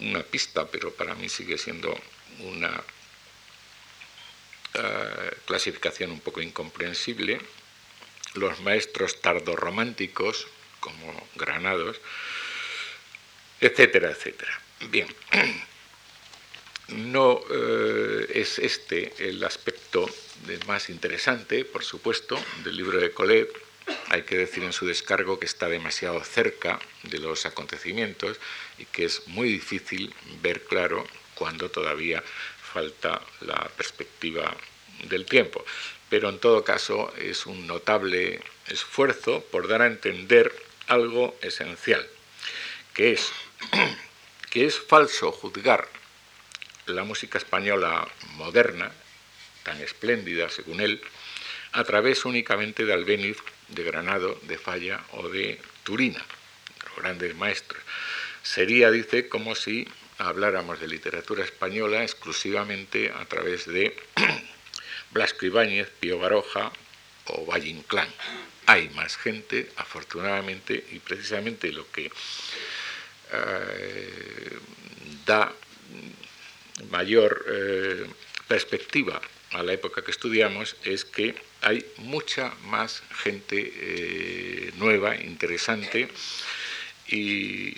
una pista, pero para mí sigue siendo una eh, clasificación un poco incomprensible. Los maestros tardorrománticos, como Granados, etcétera, etcétera. Bien, no eh, es este el aspecto más interesante, por supuesto, del libro de Colet, hay que decir en su descargo que está demasiado cerca de los acontecimientos y que es muy difícil ver claro cuando todavía falta la perspectiva del tiempo. Pero en todo caso es un notable esfuerzo por dar a entender algo esencial, que es <clears throat> que es falso juzgar la música española moderna, tan espléndida según él, a través únicamente de Albéniz de Granado, de Falla o de Turina, los grandes maestros. Sería, dice, como si habláramos de literatura española exclusivamente a través de <clears throat> Blasco Ibáñez, Pío Baroja o Valle Inclán. Hay más gente, afortunadamente, y precisamente lo que eh, da mayor eh, perspectiva a la época que estudiamos es que hay mucha más gente eh, nueva, interesante, y,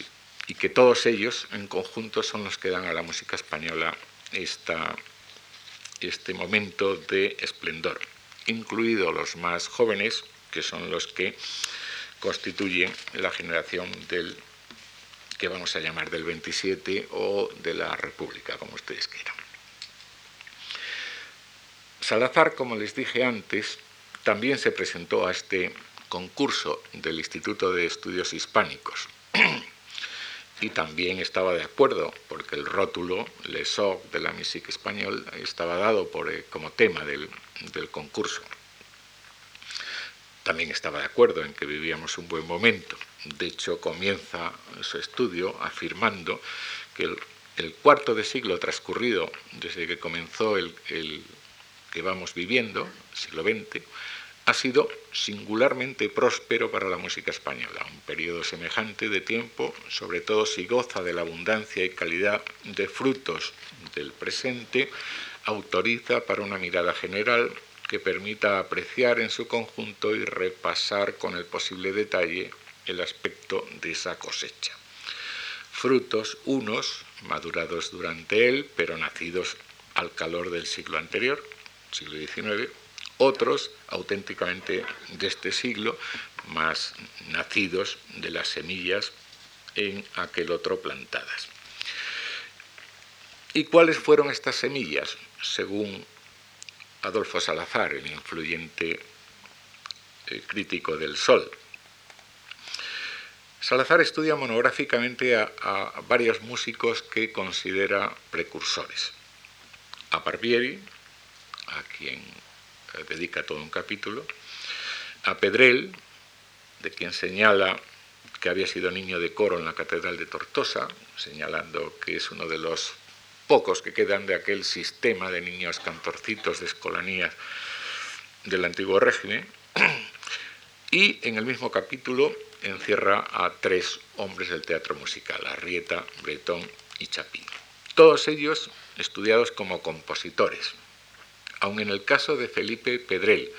que todos ellos en conjunto son los que dan a la música española este momento de esplendor, incluidos los más jóvenes, que son los que constituyen la generación del que vamos a llamar del 27 o de la República, como ustedes quieran. Salazar, como les dije antes, también se presentó a este concurso del Instituto de Estudios Hispánicos y también estaba de acuerdo porque el rótulo Le Soc de la música español estaba dado por, eh, como tema del, del concurso. También estaba de acuerdo en que vivíamos un buen momento de hecho comienza su estudio afirmando que el, cuarto de siglo transcurrido desde que comenzó el que vamos viviendo, siglo XX, ha sido singularmente próspero para la música española, un periodo semejante de tiempo, sobre todo si goza de la abundancia y calidad de frutos del presente, autoriza para una mirada general que permita apreciar en su conjunto y repasar con el posible detalle el aspecto de esa cosecha. Frutos unos, madurados durante él, pero nacidos al calor del siglo anterior, siglo XIX, otros auténticamente de este siglo, más nacidos de las semillas en aquel otro plantadas. ¿Y cuáles fueron estas semillas? Según Adolfo Salazar, el influyente eh, crítico del Sol. Salazar estudia monográficamente a, varios músicos que considera precursores. A Barbieri, a quien dedica todo un capítulo, a Pedrel, de quien señala que había sido niño de coro en la Catedral de Tortosa, señalando que es uno de los pocos que quedan de aquel sistema de niños cantorcitos de escolanías del antiguo régimen, <clears throat> y en el mismo capítulo encierra a tres hombres del teatro musical, Arrieta, Bretón y Chapín. Todos ellos estudiados como compositores, aun en el caso de Felipe Pedrel.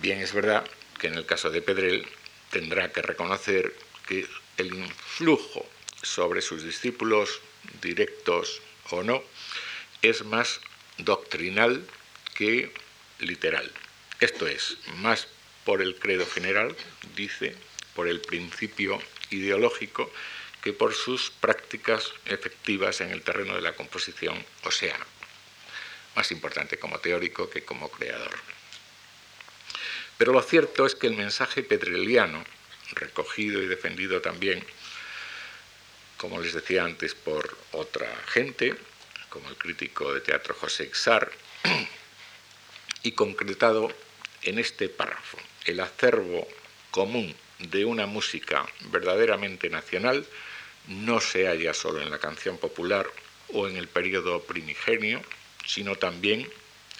Bien es verdad que en el caso de Pedrel tendrá que reconocer que el influjo sobre sus discípulos, directos o no, es más doctrinal que literal. Esto es, más por el credo general, dice, por el principio ideológico, que por sus prácticas efectivas en el terreno de la composición, o sea, más importante como teórico que como creador. Pero lo cierto es que el mensaje pedreliano, recogido y defendido también, como les decía antes, por otra gente, como el crítico de teatro José Xar, y concretado en este párrafo, el acervo común de una música verdaderamente nacional no se halla solo en la canción popular o en el periodo primigenio, sino también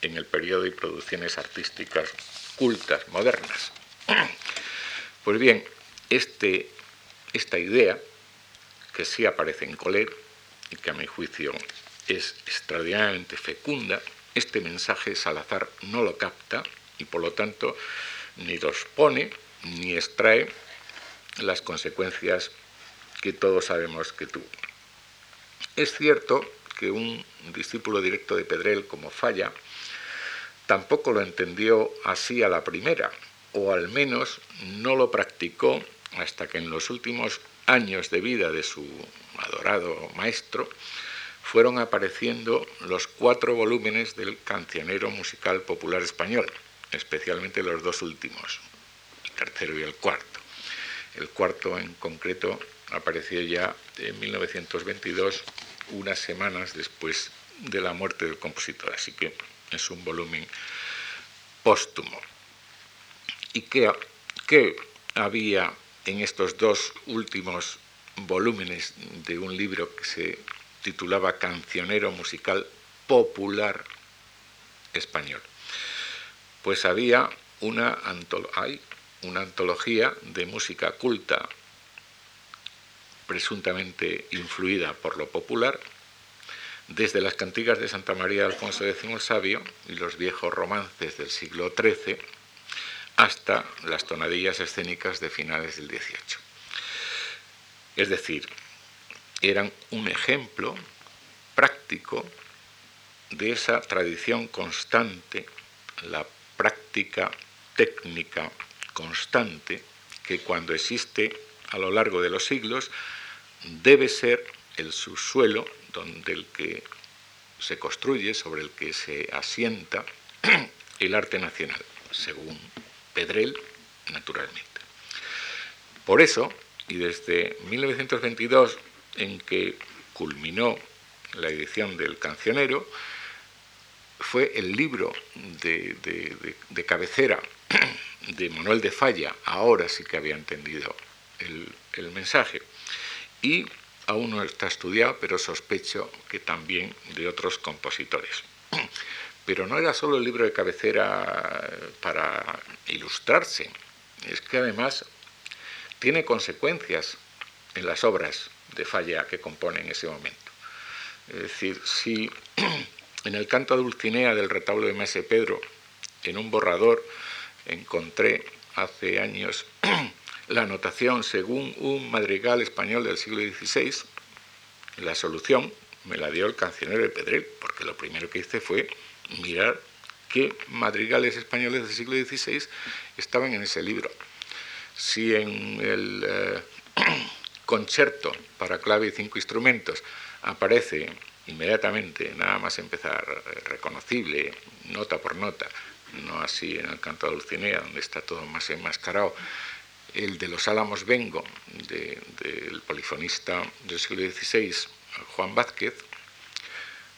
en el periodo y producciones artísticas cultas, modernas. <clears throat> Pues bien, este, esta idea, que sí aparece en Colet y que a mi juicio es extraordinariamente fecunda, este mensaje Salazar no lo capta y por lo tanto ni los pone ni extrae las consecuencias que todos sabemos que tuvo. Es cierto que un discípulo directo de Pedrel como Falla tampoco lo entendió así a la primera, o al menos no lo practicó hasta que en los últimos años de vida de su adorado maestro fueron apareciendo los cuatro volúmenes del cancionero musical popular español, especialmente los dos últimos, el tercero y el cuarto. El cuarto en concreto apareció ya en 1922 unas semanas después de la muerte del compositor, así que es un volumen póstumo. ¿Y qué, qué había en estos dos últimos volúmenes de un libro que se titulaba Cancionero Musical Popular Español? Pues había una, hay una antología de música culta presuntamente influida por lo popular, desde las cantigas de Santa María de Alfonso X el Sabio y los viejos romances del siglo XIII, hasta las tonadillas escénicas de finales del XVIII. Es decir, eran un ejemplo práctico de esa tradición constante, la práctica técnica constante que cuando existe a lo largo de los siglos debe ser el subsuelo donde el que se construye, sobre el que se asienta <clears throat> el arte nacional, según Pedrel, naturalmente. Por eso, y desde 1922, en que culminó la edición del cancionero, fue el libro de, de cabecera <clears throat> de Manuel de Falla, ahora sí que había entendido el, mensaje. Y aún no está estudiado, pero sospecho que también de otros compositores. <clears throat> Pero no era solo el libro de cabecera para ilustrarse, es que además tiene consecuencias en las obras de Falla que compone en ese momento. Es decir, si <clears throat> en el canto Dulcinea del retablo de Mese Pedro, en un borrador, encontré hace años <clears throat> la anotación según un madrigal español del siglo XVI, la solución me la dio el cancionero de Pedrel, porque lo primero que hice fue mirar qué madrigales españoles del siglo XVI estaban en ese libro. Si en el eh, <clears throat> concierto para clave y cinco instrumentos aparece inmediatamente, nada más empezar, eh, reconocible, nota por nota, no así en el canto de Dulcinea, donde está todo más enmascarado, el de los Álamos Vengo, del polifonista del siglo XVI, Juan Vázquez,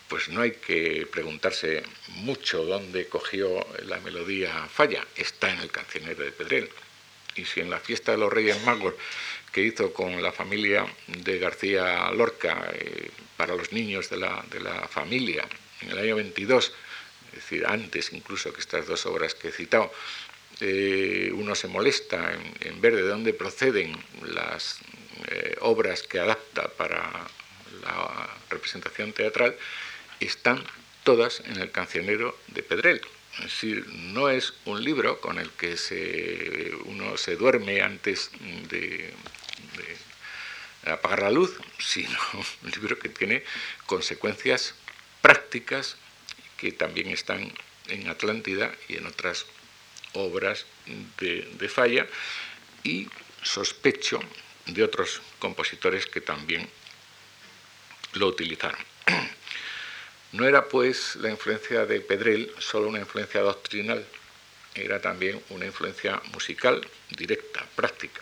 pues no hay que preguntarse mucho dónde cogió la melodía falla, está en el cancionero de Pedrel. Y si en la fiesta de los Reyes Magos que hizo con la familia de García Lorca eh, para los niños de la, de la familia en el año 22, es decir, antes incluso que estas dos obras que he citado, eh, uno se molesta en, ver de dónde proceden las eh, obras que adapta para la representación teatral, están todas en el cancionero de Pedrel. Es decir, no es un libro con el que se, uno se duerme antes de, de apagar la luz, sino <laughs> un libro que tiene consecuencias prácticas que también están en Atlántida y en otras obras de, Falla y sospecho de otros compositores que también lo utilizaron. No era pues la influencia de Pedrel solo una influencia doctrinal, era también una influencia musical directa, práctica.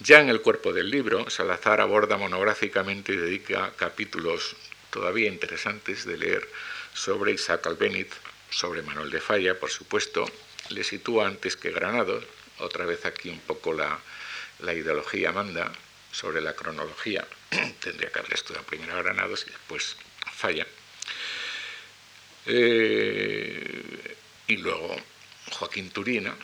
Ya en el cuerpo del libro, Salazar aborda monográficamente y dedica capítulos todavía interesantes de leer sobre Isaac Albéniz, sobre Manuel de Falla, por supuesto, le sitúa antes que Granados, otra vez aquí un poco la, ideología manda sobre la cronología, <clears throat> tendría que haber estudiado primero Granados y después Falla. Eh, y luego Joaquín Turina,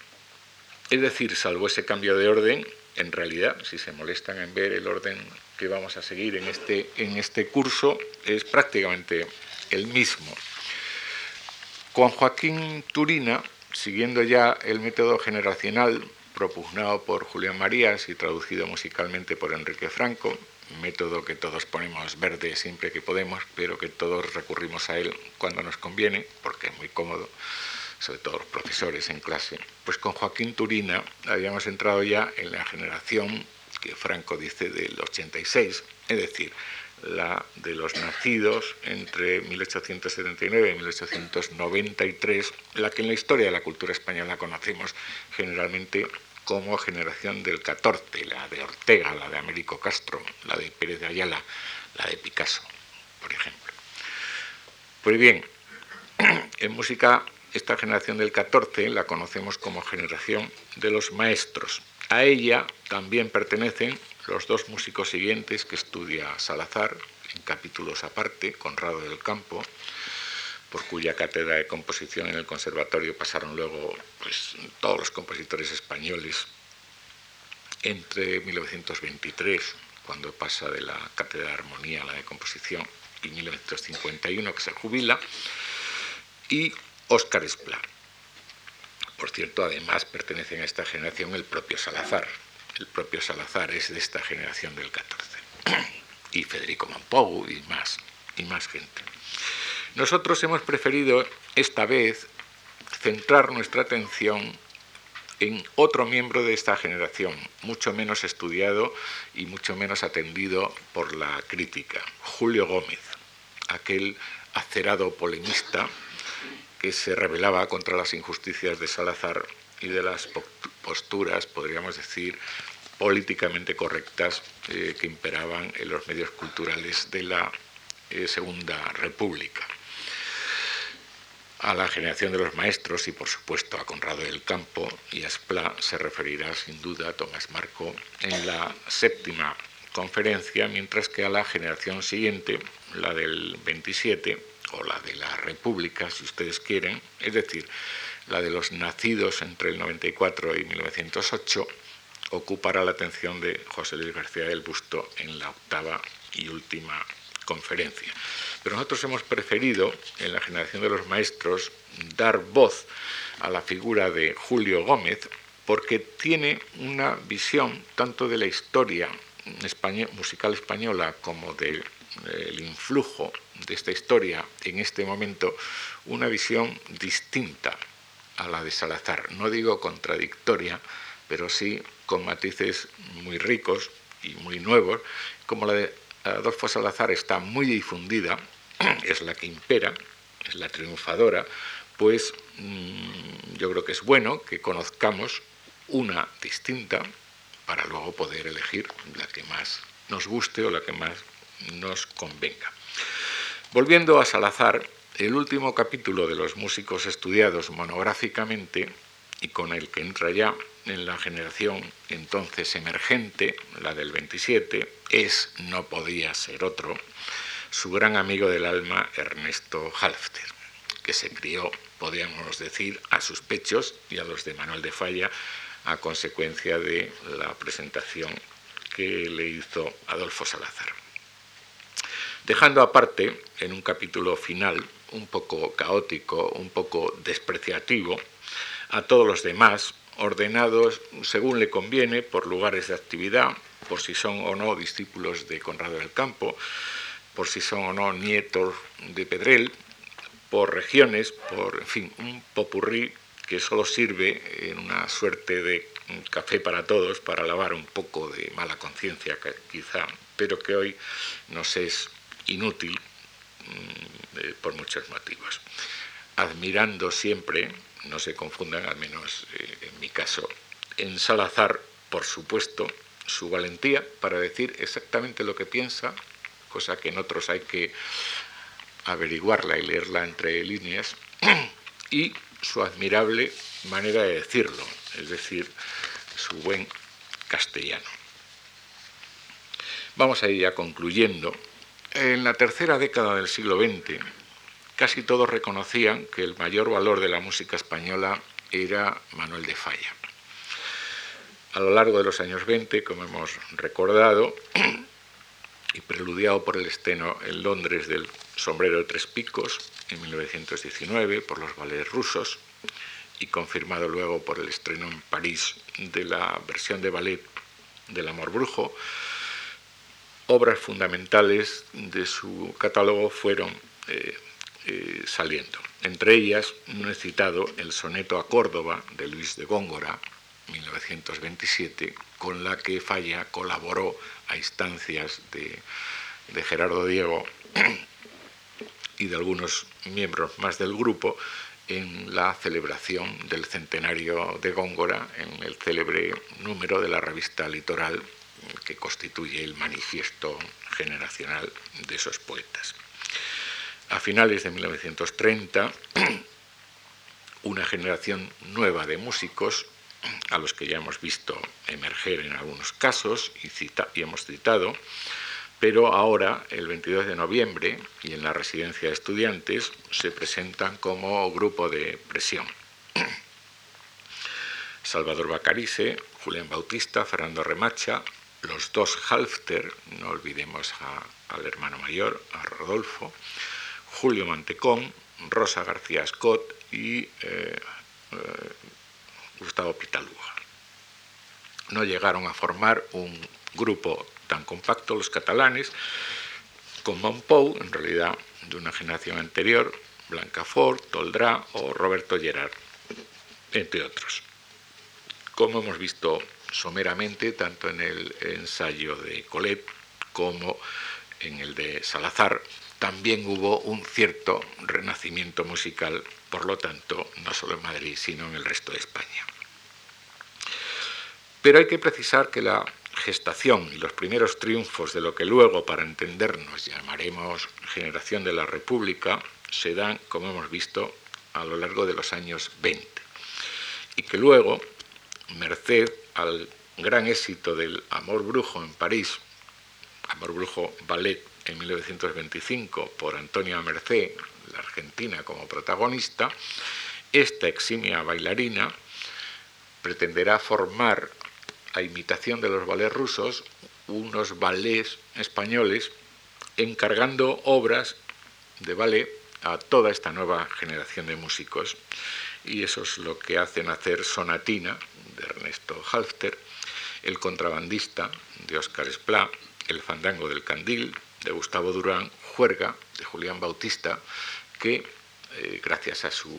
es decir, salvo ese cambio de orden, en realidad, si se molestan en ver el orden que vamos a seguir en este, en este curso, es prácticamente el mismo. Con Joaquín Turina, siguiendo ya el método generacional propugnado por Julián Marías y traducido musicalmente por Enrique Franco, método que todos ponemos verde siempre que podemos, pero que todos recurrimos a él cuando nos conviene, porque es muy cómodo, sobre todo los profesores en clase, pues con Joaquín Turina habíamos entrado ya en la generación que Franco dice del 86, es decir, la de los nacidos entre 1879 y 1893, la que en la historia de la cultura española conocemos generalmente como generación del 14, la de Ortega, la de Américo Castro, la de Pérez de Ayala, la de Picasso, por ejemplo. Pues bien, <clears throat> en música esta generación del 14 la conocemos como generación de los maestros. A ella también pertenecen los dos músicos siguientes que estudia Salazar, en capítulos aparte, Conrado del Campo, por cuya cátedra de composición en el conservatorio pasaron luego pues, todos los compositores españoles entre 1923, cuando pasa de la cátedra de armonía a la de composición, y 1951, que se jubila, y Óscar Esplá. Por cierto, además pertenece a esta generación el propio Salazar. El propio Salazar es de esta generación del 14. y Federico Mompou y más, y más gente. Nosotros hemos preferido esta vez centrar nuestra atención en otro miembro de esta generación, mucho menos estudiado y mucho menos atendido por la crítica, Julio Gómez, aquel acerado polemista que se rebelaba contra las injusticias de Salazar y de las posturas, podríamos decir, políticamente correctas eh, que imperaban en los medios culturales de la eh, Segunda República. a la generación de los maestros y por supuesto a Conrado del Campo y a Spla se referirá sin duda Tomás Marco en la séptima conferencia, mientras que a la generación siguiente, la del 27 o la de la República, si ustedes quieren, es decir, la de los nacidos entre el 94 y 1908, ocupará la atención de José Luis García del Busto en la octava y última conferencia. Pero nosotros hemos preferido, en la generación de los maestros, dar voz a la figura de Julio Gómez, porque tiene una visión tanto de la historia musical española como del influjo de esta historia en este momento, una visión distinta a la de Salazar. No digo contradictoria, pero sí con matices muy ricos y muy nuevos, como la de Adolfo Salazar está muy difundida, <clears throat> es la que impera, es la triunfadora, pues mm, yo creo que es bueno que conozcamos una distinta para luego poder elegir la que más nos guste o la que más nos convenga. Volviendo a Salazar, el último capítulo de los músicos estudiados monográficamente y con el que entra ya en la generación entonces emergente, la del 27, es, no podía ser otro, su gran amigo del alma Ernesto Halfter, que se crió, podríamos decir, a sus pechos y a los de Manuel de Falla a consecuencia de la presentación que le hizo Adolfo Salazar. Dejando aparte, en un capítulo final, un poco caótico, un poco despreciativo, a todos los demás, ordenados según le conviene por lugares de actividad, por si son o no discípulos de Conrado del Campo, por si son o no nietos de Pedrel, por regiones, por, en fin, un popurrí que solo sirve en una suerte de café para todos, para lavar un poco de mala conciencia quizá, pero que hoy nos es inútil por muchos motivos. Admirando siempre, no se confundan, al menos eh, en mi caso, en Salazar, por supuesto, su valentía para decir exactamente lo que piensa, cosa que en otros hay que averiguarla y leerla entre líneas, <clears throat> y su admirable manera de decirlo, es decir, su buen castellano. Vamos a ir ya concluyendo. En la tercera década del siglo XX, casi todos reconocían que el mayor valor de la música española era Manuel de Falla. A lo largo de los años 20, como hemos recordado, y preludiado por el estreno en Londres del Sombrero de Tres Picos en 1919 por los ballets rusos y confirmado luego por el estreno en París de la versión de ballet del Amor Brujo, obras fundamentales de su catálogo fueron eh, eh, saliendo. Entre ellas, no he citado el soneto a Córdoba de Luis de Góngora, 1927, con la que Falla colaboró a instancias de, de Gerardo Diego <clears throat> y de algunos miembros más del grupo en la celebración del centenario de Góngora, en el célebre número de la revista Litoral que constituye el manifiesto generacional de esos poetas. A finales de 1930, <clears throat> una generación nueva de músicos, a los que ya hemos visto emerger en algunos casos y, hemos citado, pero ahora, el 22 de noviembre, y en la residencia de estudiantes, se presentan como grupo de presión. <clears throat> Salvador Bacarice, Julián Bautista, Fernando Remacha, los dos Halfter, no olvidemos al hermano mayor, a Rodolfo, Julio Mantecón, Rosa García Scott y eh, eh, Gustavo Pitalúa. No llegaron a formar un grupo tan compacto los catalanes, con Monpou, en realidad de una generación anterior, Blancafort, Toldrá o Roberto Gerard, entre otros. Como hemos visto someramente, tanto en el ensayo de Colet como en el de Salazar, también hubo un cierto renacimiento musical, por lo tanto, no solo en Madrid, sino en el resto de España. Pero hay que precisar que la gestación y los primeros triunfos de lo que luego, para entendernos, llamaremos generación de la República, se dan, como hemos visto, a lo largo de los años 20 y que luego, merced al gran éxito del Amor Brujo en París, Amor Brujo Ballet en 1925 por Antonia Merced, la argentina como protagonista, esta eximia bailarina pretenderá formar, a imitación de los ballets rusos, unos ballets españoles encargando obras de ballet a toda esta nueva generación de músicos. Y eso es lo que hacen hacer Sonatina, de Ernesto Halfter, El contrabandista, de Óscar Esplá, El fandango del candil, de Gustavo Durán, Juerga, de Julián Bautista, que, eh, gracias a su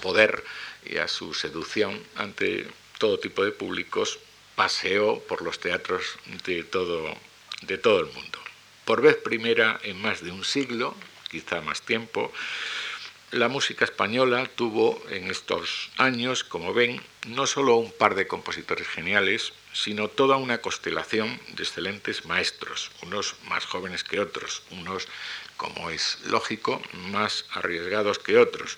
poder y a su seducción ante todo tipo de públicos, paseó por los teatros de todo, de todo el mundo. Por vez primera en más de un siglo, quizá más tiempo, la música española tuvo en estos años, como ven, no solo un par de compositores geniales, sino toda una constelación de excelentes maestros, unos más jóvenes que otros, unos, como es lógico, más arriesgados que otros,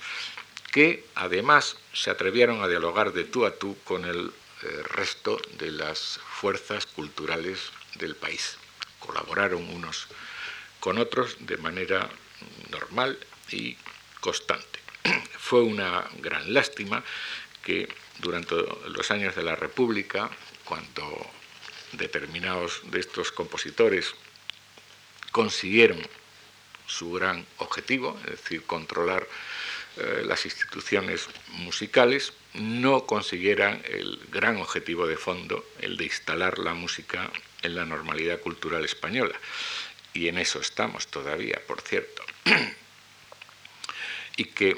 que además se atrevieron a dialogar de tú a tú con el eh, resto de las fuerzas culturales del país. Colaboraron unos con otros de manera normal y constante. <clears throat> Fue una gran lástima que durante los años de la República, cuando determinados de estos compositores consiguieron su gran objetivo, es decir, controlar eh, las instituciones musicales, no consiguieran el gran objetivo de fondo, el de instalar la música en la normalidad cultural española. Y en eso estamos todavía, por cierto. <clears throat> y que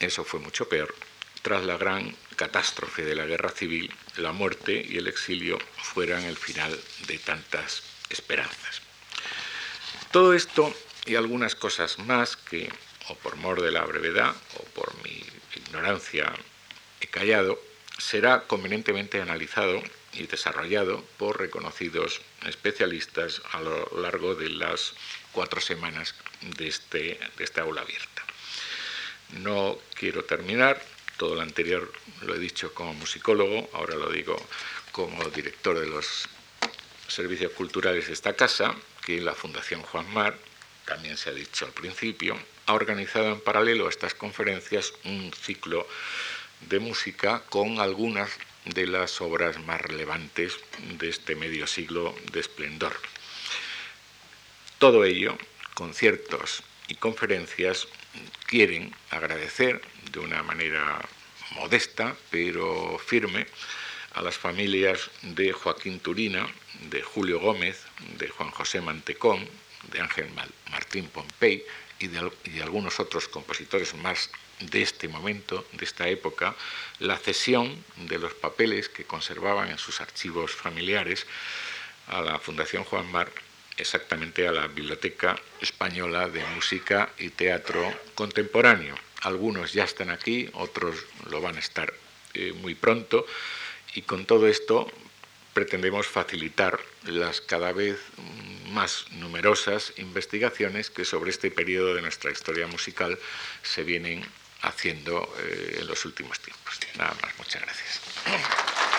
eso fue mucho peor. Tras la gran catástrofe de la guerra civil, la muerte y el exilio fueran el final de tantas esperanzas. Todo esto y algunas cosas más que, o por mor de la brevedad, o por mi ignorancia he callado, será convenientemente analizado y desarrollado por reconocidos especialistas a lo largo de las cuatro semanas de, este, de esta aula abierta. No quiero terminar, todo lo anterior lo he dicho como musicólogo, ahora lo digo como director de los servicios culturales de esta casa, que la Fundación Juan Mar, también se ha dicho al principio, ha organizado en paralelo a estas conferencias un ciclo de música con algunas de las obras más relevantes de este medio siglo de esplendor. Todo ello, conciertos y conferencias quieren agradecer de una manera modesta pero firme a las familias de Joaquín Turina, de Julio Gómez, de Juan José Mantecón, de Ángel Martín Pompey y de, algunos otros compositores más de este momento, de esta época, la cesión de los papeles que conservaban en sus archivos familiares a la Fundación Juan Mar exactamente a la Biblioteca Española de Música y Teatro Contemporáneo. Algunos ya están aquí, otros lo van a estar eh, muy pronto y con todo esto pretendemos facilitar las cada vez más numerosas investigaciones que sobre este periodo de nuestra historia musical se vienen haciendo eh, en los últimos tiempos. Nada más, muchas gracias.